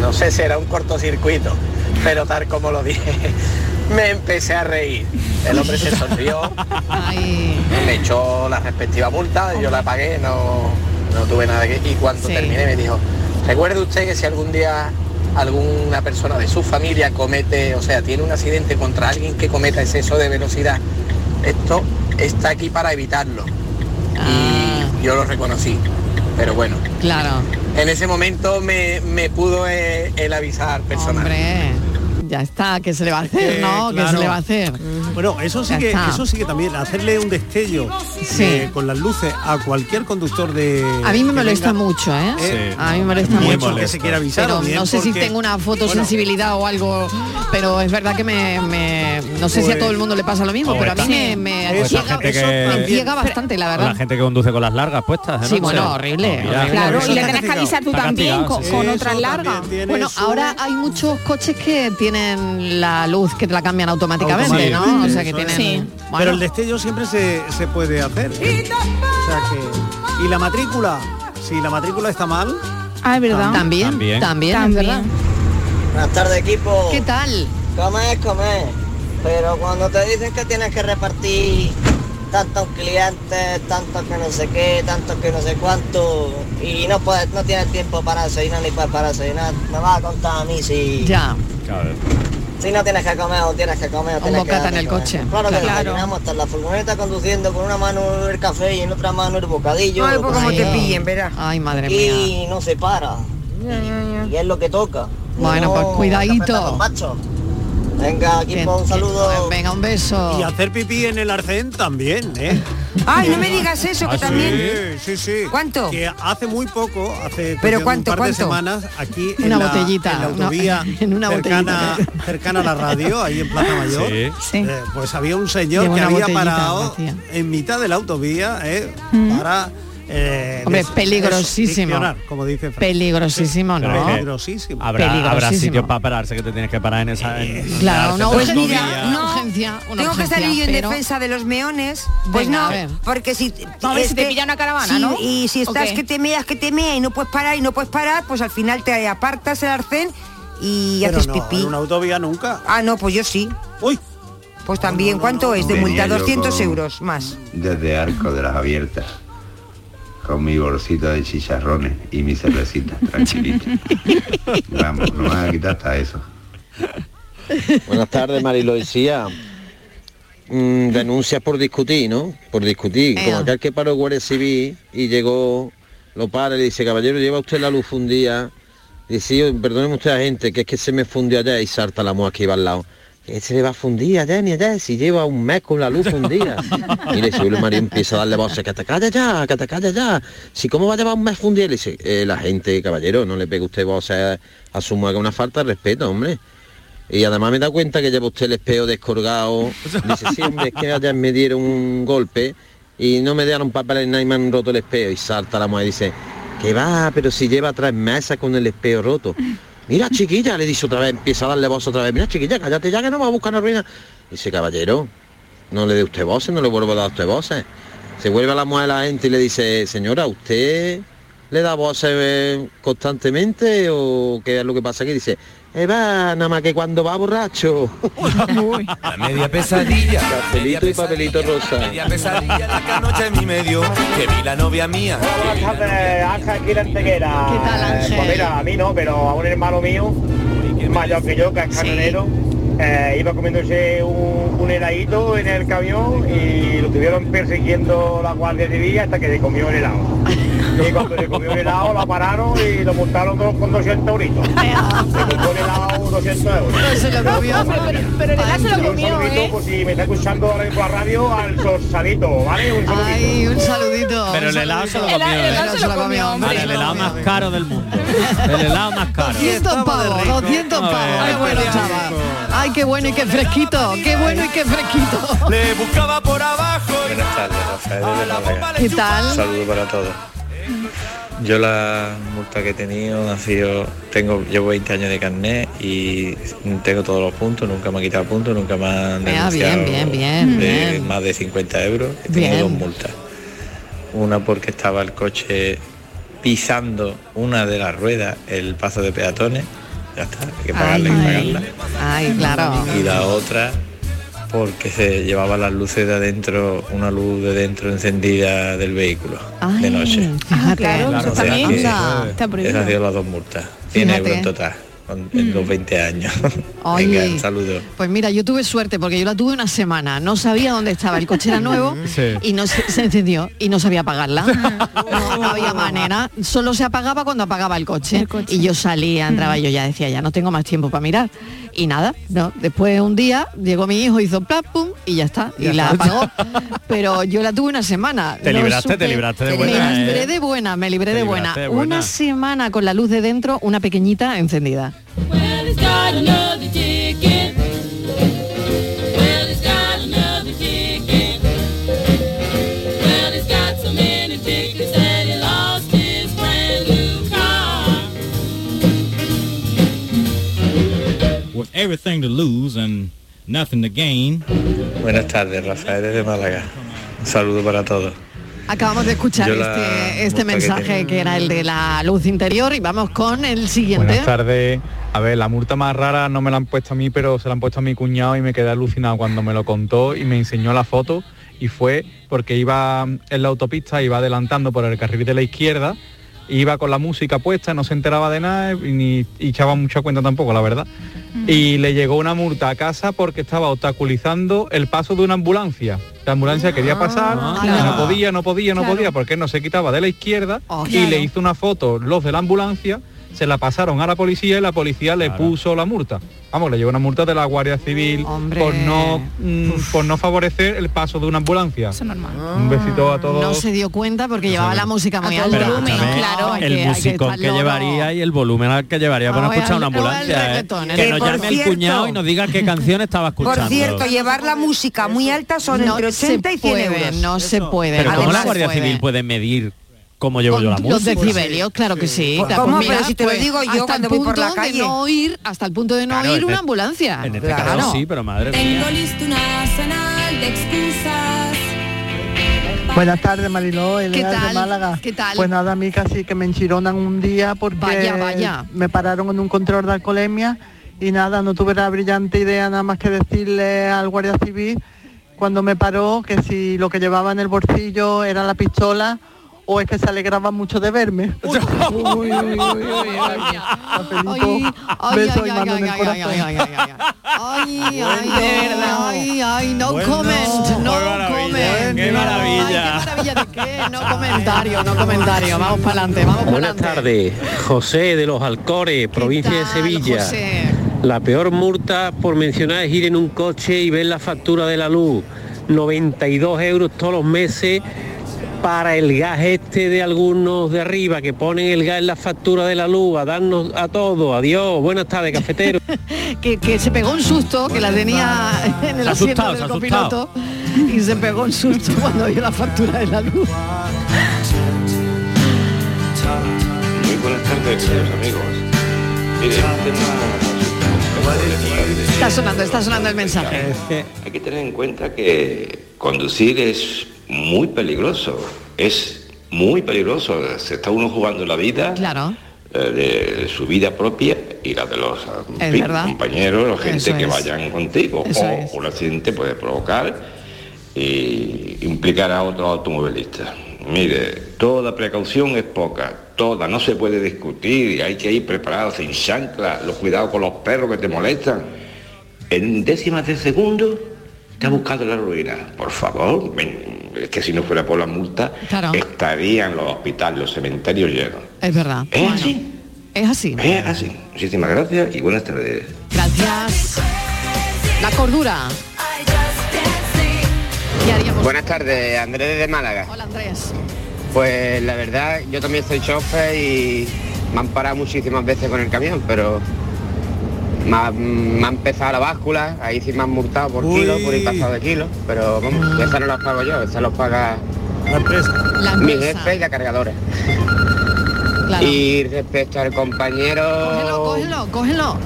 no sé, será un cortocircuito, pero tal como lo dije, me empecé a reír. El hombre se sonrió, me echó la respectiva multa, yo la pagué, no, no tuve nada que... Y cuando Sí. terminé me dijo, recuerde usted que si algún día alguna persona de su familia comete, o sea, tiene un accidente contra alguien que cometa exceso de velocidad, esto está aquí para evitarlo. Y yo lo reconocí. Pero bueno, Claro. en ese momento me, me pudo eh, el avisar personal. Hombre, ya está, ¿qué se le va a hacer, Eh, no? ¿Qué se claro. le va a hacer? Bueno, eso sí que eso sí que también hacerle un destello Sí. eh, con las luces a cualquier conductor de A mí me que molesta venga, mucho, ¿eh? Sí. A mí me molesta mucho. porque se quiere avisar, Pero o bien no sé si tengo una fotosensibilidad o algo, pero es verdad que me, me- no sé si a Pues- todo el mundo le pasa lo mismo, pero a mí me, me o esta ciega, gente que- me ciega bastante, la verdad. La gente que conduce con las largas puestas. ¿eh? Sí, No bueno, horrible, No, mira. horrible. Claro, y le tenés que avisar tú también con, con otras largas. Bueno, ahora hay muchos coches que tienen la luz que te la cambian automáticamente, ¿no? O Automáticamente, sea que eso tienen. es. bueno, Pero el destello siempre se, se puede hacer. O sea que. ¿Y la matrícula? Si la matrícula está mal. Ah, es verdad. también, También. también, También. verdad. Buenas tardes equipo. ¿Qué tal? Comer, comer. Pero cuando te dicen que tienes que repartir tantos clientes, tantos que no sé qué, tantos que no sé cuánto, y no puedes, no tienes tiempo para desayunar ni para, para desayunar, me vas a contar a mí si, Ya. Claro. Si no tienes que comer o tienes que comer o Un tienes que bocata de en el comer. coche. Claro que Claro. desayunamos hasta en la furgoneta conduciendo con una mano el café y en otra mano el bocadillo. Ay, pues que como te pillen, verás. Ay, madre mía. y no se para. Y es lo que toca. Bueno, pues cuidadito. Venga, equipo, un saludo. Venga, un beso. Y hacer pipí en el arcén también, ¿eh? Ay, no me digas eso, que Ah, también. Sí, sí, sí. ¿Cuánto? Que hace muy poco, hace ¿Pero cuánto, un par de semanas, aquí en Una la, botellita, en la autovía en una cercana, botellita. cercana a la radio, ahí en Plaza Mayor, Sí. Eh, pues había un señor que había parado en mitad de la autovía eh, para... eh, Hombre, des- peligrosísimo. como dice. Peligrosísimo, ¿no? Peligrosísimo. Habrá, habrá Peligrosísimo. sitios para pararse que te tienes que parar en esa. en- Claro, una Pues urgencia, no, urgencia, una tengo que salir yo en pero- defensa de los meones. Pues Venga, no, porque si A ver es si te pilla una caravana, sí, ¿no? Y si ¿O estás que te meas, que te meas y no puedes parar y no puedes parar, pues al final te apartas el arcén y Pero haces no, pipí. en una autovía nunca. Ah, no, pues yo sí. Uy, Pues también, ¿cuánto es de multa? yo 200 con- euros más. desde Arco de las Abiertas con mi bolsito de chicharrones y mi cervecita, tranquilito. Vamos, no me van a quitar hasta eso. Buenas tardes, Mariloisía. Mm, denuncias por discutir, ¿no? Por discutir. Como aquel que paró Guardia Civil y llegó, lo para y le dice, caballero, lleva usted la luz fundida. Dice, perdóneme usted a gente, que es que se me fundió allá y salta la mujer que iba al lado. Se le va a fundir allá ni allá, si lleva un mes con la luz fundida. y le dice, el marido empieza a darle voces, que te calles ya, que te calles ya. Si cómo va a llevar un mes fundido, le dice, "Eh, la gente, caballero, no le pegue usted voces a su mujer, una falta de respeto, hombre. Y además me da cuenta que lleva usted el espejo descolgado. Dice, sí, hombre, es que ayer me dieron un golpe y no me dieron papel nada y me han roto el espejo. Y salta la mujer y dice, que va, pero si lleva tres meses con el espejo roto. Mira, chiquilla, le dice otra vez, empieza a darle voz otra vez. Mira, chiquilla, cállate ya que no va a buscar una ruina. Dice, caballero, no le dé usted voces, no le vuelvo a dar usted voces. Se vuelve a la mujer a la gente y le dice, señora, ¿usted le da voces eh, constantemente o qué es lo que pasa aquí? Dice, eh, va, nada más que cuando va borracho. La media pesadilla. Cafelito y papelito rosa. Media pesadilla la que anoche en mi medio. Que vi la novia mía. Buenas tardes, Ángel aquí de Antequera. ¿Qué tal, Ángel? Pues mira, a mí no, pero a un hermano mío, mayor que yo, que es camionero, eh, iba comiéndose un, un heladito en el camión y lo tuvieron persiguiendo la Guardia Civil hasta que se comió el helado. Y cuando se comió el helado lo pararon y lo multaron dos- con 200 euritos. Se compró el helado 200 euros. No se lo comió. Pero, pero el helado se lo Un comió, saludito, ¿eh? por si me está escuchando ahora por la radio, al Sosalito, ¿vale? Un saludito. Ay, un saludito. Pero un el helado se lo comió. El helado se lo comió, hombre. El helado más caro del mundo. El helado más caro. 200 pavos, 200 pavos. Qué bueno estaba. Ay, qué bueno y qué fresquito. Qué bueno y qué fresquito. Le buscaba por abajo. Buenas tardes, Rafael. ¿Qué tal? Un saludo para todos. Yo la multa que he tenido ha sido, tengo, llevo 20 años de carnet y tengo todos los puntos, nunca me ha quitado puntos, nunca me han Ah, denunciado bien, bien, bien, de más de 50 euros. He tenido dos multas. Una porque estaba el coche pisando una de las ruedas, el paso de peatones, ya está, hay que pagarla, hay que pagarla. Ay, claro. Y la otra porque se llevaba las luces de adentro, una luz de dentro encendida del vehículo de noche. Fíjate. claro, O eso sea también que está, prohibido. Esas han sido las dos multas. 100 Fíjate. euros en total, en los 20 años. Oye. Venga, un saludo. Pues mira, yo tuve suerte porque yo la tuve una semana, no sabía dónde estaba, el coche era nuevo Sí. y no se, se encendió y no sabía apagarla. No, no había manera, solo se apagaba cuando apagaba el coche. Y yo salía, entraba y yo ya decía, ya no tengo más tiempo para mirar. Y nada, no, después un día llegó mi hijo, hizo plap, pum, y ya está, y Ya la está. apagó. Pero yo la tuve una semana. Te no libraste, te libraste de buena, Me libré ¿eh? de buena, me libré buena. de buena. Una semana con la luz de dentro, una pequeñita encendida. Well, he's got another ticket. Well, he's got another ticket. Well, he's got so many tickets that he lost his brand new car. with everything to lose and nothing to gain. Buenas tardes, Rafael desde Málaga. Un saludo para todos. Acabamos de escuchar este, este que mensaje que, era el de la luz interior y vamos con el siguiente. Buenas tardes. A ver, la multa más rara no me la han puesto a mí, pero se la han puesto a mi cuñado y me quedé alucinado cuando me lo contó y me enseñó la foto y fue porque iba en la autopista, iba adelantando por el carril de la izquierda, iba con la música puesta, no se enteraba de nada y ni y echaba mucha cuenta tampoco, la verdad. Y le llegó una multa a casa porque estaba obstaculizando el paso de una ambulancia. La ambulancia quería pasar, y claro. no podía, no podía, no Claro. podía, porque no se quitaba de la izquierda y claro. le hizo una foto los de la ambulancia, se la pasaron a la policía y la policía le puso la multa. Vamos, le llevó una multa de la Guardia Civil por no mm, por no favorecer el paso de una ambulancia. Un besito a todos. No se dio cuenta porque llevaba la música muy alta. Claro, hay el que- hay que llevaría y el volumen al que llevaría para no escuchar una el- el ambulancia. ¿eh? el Que nos llame Por el cierto- cuñado y nos diga qué canción estaba escuchando. Por cierto, llevar la música muy alta son No entre se 80 y 100 puede, euros. no se puede. Pero ¿cómo la Guardia puede. Civil puede medir cómo llevo yo la música? Los decibelios, claro que sí. ¿Cómo? Claro, Pero mira, si te lo pues, digo yo hasta el cuando voy por la punto de calle. no oír, hasta el punto de no Claro, oír una ambulancia. En este caso sí, pero madre mía. Tengo listo un arsenal de excusas. Buenas tardes, Mariló, ¿Qué tal? de Málaga. ¿Qué tal? Pues nada, a mí casi que me enchironan un día porque Vaya, vaya. me pararon en un control de alcoholemia y nada, no tuve la brillante idea nada más que decirle al guardia civil cuando me paró que si lo que llevaba en el bolsillo era la pistola o es que se alegraba mucho de verme. Uy, uy, uy, uy, uy, Ay, ay, ay, ay, ay, ay, ay, ay, ay, ay. Ay, ay, ay, ay, no Bueno. comment, no comment. ¡Qué maravilla! maravilla de qué, no comentario, no comentario. Vamos para adelante, vamos para Buenas tardes, José de los Alcores, provincia de Sevilla. José? La peor multa por mencionar es ir en un coche y ver la factura de la luz. 92 euros todos los meses para el gas este de algunos de arriba que ponen el gas en la factura de la luz a darnos a todos. Adiós, buenas tardes, cafetero. Que, que se pegó un susto, que la tenía en el asiento asustado, del copiloto y se pegó un susto cuando vio la factura de la luz. Muy buenas tardes, queridos amigos. Tema... Está sonando, está sonando el mensaje. Hay que tener en cuenta que conducir es muy peligroso. Es muy peligroso. Se está uno jugando la vida, Claro. eh, de su vida propia y la de los en fin, compañeros o gente Eso que es. vayan contigo. Eso o es. un accidente puede provocar y implicar a otro automovilista. Mire, toda precaución es poca, toda, no se puede discutir y hay que ir preparado sin chancla, los cuidados con los perros que te molestan. en décimas de segundo te ha buscado la ruina. Por favor, ven, que si no fuera por la multa, Claro. estarían los hospitales, los cementerios llenos. Es verdad. ¿Es Bueno, así? Es así. Es así. Muchísimas gracias y buenas tardes. Gracias. La cordura. Buenas tardes, Andrés de Málaga. Hola Andrés. Pues la verdad, yo también soy chofer y me han parado muchísimas veces con el camión, pero me ha, me ha empezado la báscula, ahí sí me han multado por Uy. kilo, por ir pasado de kilo, pero vamos, esa no la pago yo, esa los paga La empresa. La mi jefe y la cargadora. Claro. Y respecto al compañero Cógelo, cógelo.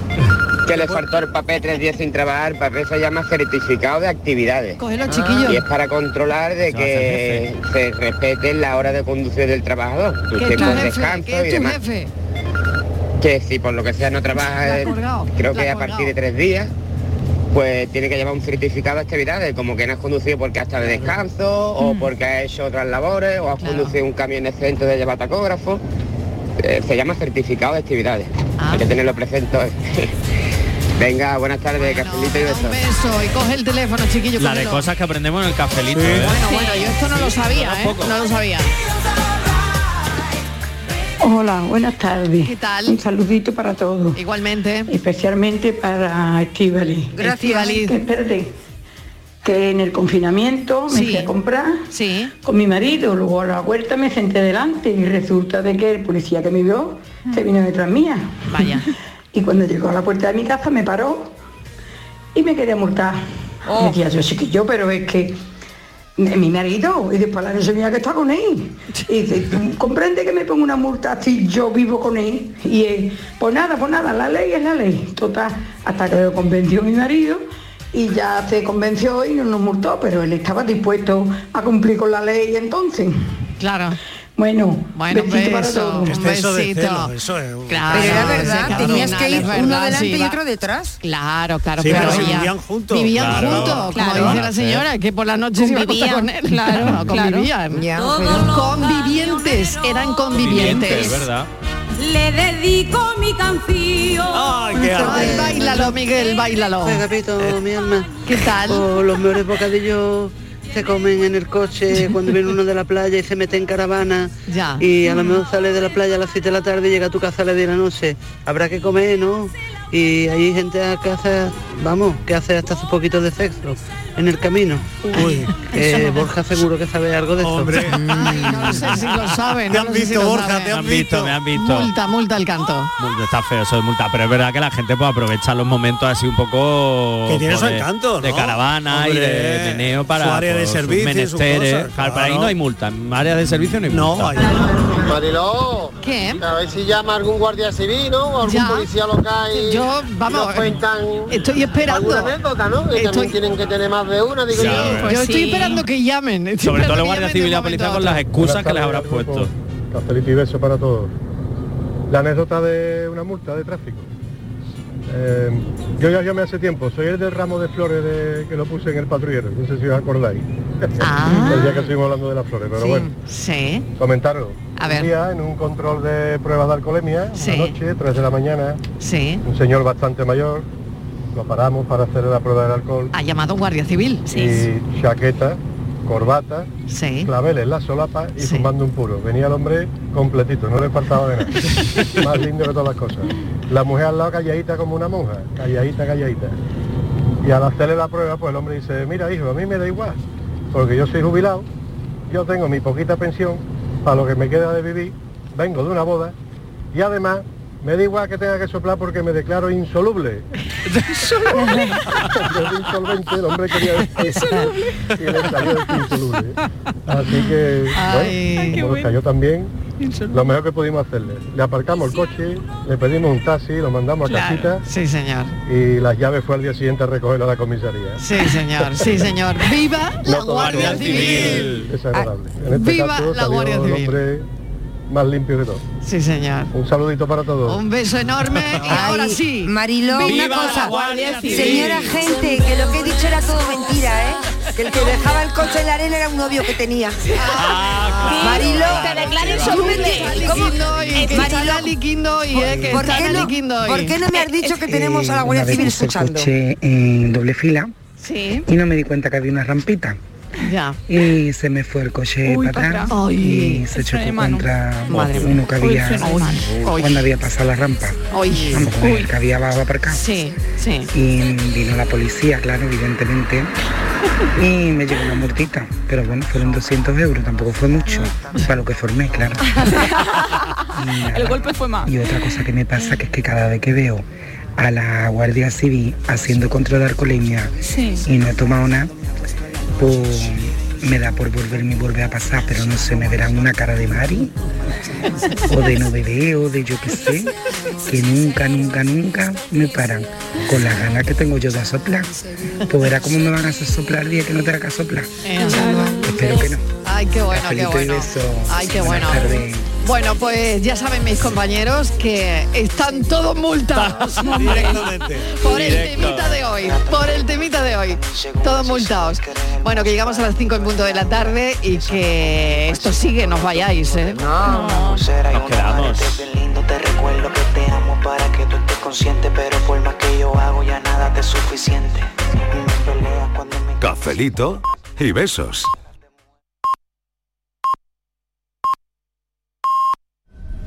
que le faltó el papel tres días sin trabajar, el papel se llama certificado de actividades. Cógelo, chiquillo. Y es para controlar de que se respeten la hora de conducción del trabajador, sus ¿Qué es tu tiempos de descanso ¿Qué y es tu demás. jefe? Que si por lo que sea no trabaja, eh, colgado, creo que a partir de tres días, pues tiene que llevar un certificado de actividades, como que no has conducido porque has estado de descanso, o Mm. porque has hecho otras labores, o has conducido un camión exento de llevar tacógrafo. Eh, se llama certificado de actividades. Ah. Hay que tenerlo presente. Venga, buenas tardes, cafelito y besos. Un beso y coge el teléfono, chiquillo. La de cosas que aprendemos en el cafelito. ¿eh? Bueno, bueno, yo esto no lo sabía, ¿eh? No lo sabía. Hola, buenas tardes. ¿Qué tal? Un saludito para todos. Igualmente. Especialmente para Estivali. Gracias. Estíbaliz. Que, espérate, que en el confinamiento me fui a comprar Sí. con mi marido, luego a la huerta me senté delante y resulta de que el policía que me vio se vino detrás mía. Vaya. y cuando llegó a la puerta de mi casa me paró y me quería multar. Oh. Me decía yo, sí que yo, pero es que mi marido y después la noche mía que está con él. Y dice, "¿Tú comprende que me pongo una multa si yo vivo con él. Y él, pues nada, pues nada, la ley es la ley. Total, hasta que lo convenció mi marido y ya se convenció y no nos multó, pero él estaba dispuesto a cumplir con la ley entonces. Claro. Bueno, Bueno, un besito para beso, todos. un besito. celo, eso es un- Claro, Pero era sí, verdad, que al tenías que ir uno delante sí, y otro detrás. Claro, claro, Sí, pero vivían juntos. Vivían Claro. juntos, como Claro. dice la señora, que por la noche se iba con él. Claro, No, claro. convivían. Ya, Convivientes, eran convivientes. Es verdad. Le dedico mi canción. Ay, qué Ay, bailalo, Miguel, bailalo. Agapito, mi alma. ¿Qué tal? O los mejores bocadillos se comen en el coche cuando viene uno de la playa y se mete en caravana Ya. y a lo mejor sale de la playa a las 7 de la tarde y llega a tu casa a las 10 de la noche. Habrá que comer, ¿no? Y hay gente que hace, vamos, que hace hasta hace poquito de sexo en el camino. Uy, Borja seguro que sabe algo de hombre. Ay, no sé si lo saben. Te no han sé si visto, Borja, te Me han han visto, me han visto. Multa, multa el canto. Multa, Está feo eso de multa, pero es verdad que la gente puede aprovechar los momentos así un poco Que tiene su pues, de- encanto, de ¿no? caravana y de meneo para su área de servicio menesteres. cosas, Claro, para ahí no hay multa, en área de servicio no hay No, multa. hay- Mariló, ¿Qué? a ver si llama algún guardia civil, ¿no? O algún Ya. policía local y, Yo, y vamos, nos cuentan Estoy esperando. alguna anécdota, ¿no? Que Estoy- también tienen que tener más de una, digo Sí, yo. pues Yo estoy sí. esperando que llamen. estoy Sobre todo la Guardia Civil y la policía con las excusas que les habrás puesto. Cafelito y beso para todos. La anécdota de una multa de tráfico. Eh, yo ya llamé hace tiempo, soy el del ramo de flores de- que lo puse en el patrullero, no sé si os acordáis. Ah. el día que estuvimos hablando de las flores, pero Sí, bueno, sí. comentarlo. A ver. Un día en un control de pruebas de alcoholemia, Sí. una noche, 3 de la mañana, Sí. un señor bastante mayor, lo paramos para hacer la prueba del alcohol Ha llamado un guardia civil. y chaqueta, corbata, Sí. claveles en la solapa y Sí. fumando un puro. Venía el hombre completito, no le faltaba de nada. Más lindo que todas las cosas. La mujer al lado calladita como una monja, calladita, calladita. Y al hacerle la prueba, pues el hombre dice, mira hijo, a mí me da igual, porque yo soy jubilado, yo tengo mi poquita pensión, para lo que me queda de vivir, vengo de una boda, y además me da igual que tenga que soplar porque me declaro insoluble. Vez de insolvente, el hombre quería decir y le salió insoluble. Así que, Ay, bueno, como nos cayó también, lo mejor que pudimos hacerle. Le aparcamos el coche, le pedimos un taxi, lo mandamos a casita Sí, señor. y las llaves fue al día siguiente a recogerlo a la comisaría. Sí, señor. Sí, señor. ¡Viva la Guardia Civil! Es agradable. En este Viva caso la Guardia el Civil. Más limpio de todo. Sí, señor. Un saludito para todos. Un beso enorme y ahora sí. Mariló, ¡Viva una cosa. Señora gente, que lo que he dicho era todo mentira, ¿eh? que el que dejaba el coche en la arena era un novio que tenía. Marilo, te declaren ¿Cómo sobre te- ti. cómo- que eh, que ¿por qué no- liquindo y- ¿Por qué no me has dicho que tenemos a la Eh, Guardia Civil escuchando? coche en doble fila Sí. y no me di cuenta que había una rampita. Ya. Y se me fue el coche Uy, para atrás. Ay, y se chocó contra Madre uno que había. Uy. cuando había pasado la rampa. Que había abajo aparcado. Sí, sí. Y vino la policía, claro, evidentemente. Y me llegó una multita. Pero bueno, fueron 200 euros, tampoco fue mucho. Para lo que formé, claro. El golpe fue más. Y otra cosa que me pasa que es que cada vez que veo a la Guardia Civil haciendo control de alcoholemia Sí. y no he tomado nada, pues me da por volverme y volver a pasar, pero no sé, me verán una cara de Mari o de no beber o de yo qué sé, que nunca, nunca, nunca me paran con las ganas que tengo yo de soplar. Pues verá cómo me van a hacer soplar el día que no tenga que soplar. Espero que no. Ay, qué bueno, qué Cafelito bueno. Ay, qué Buenas bueno. tardes. Bueno, pues ya saben mis compañeros que están todos multados. Por el temita de hoy, por el temita de hoy. Todos multados. Bueno, que llegamos a las 5 en punto de la tarde y que esto sigue, no os vayáis, ¿eh? Nos quedamos. lindo, te recuerdo que te amo para que tú estés consciente, pero por más que yo hago ya nada te es suficiente. Cafelito y besos.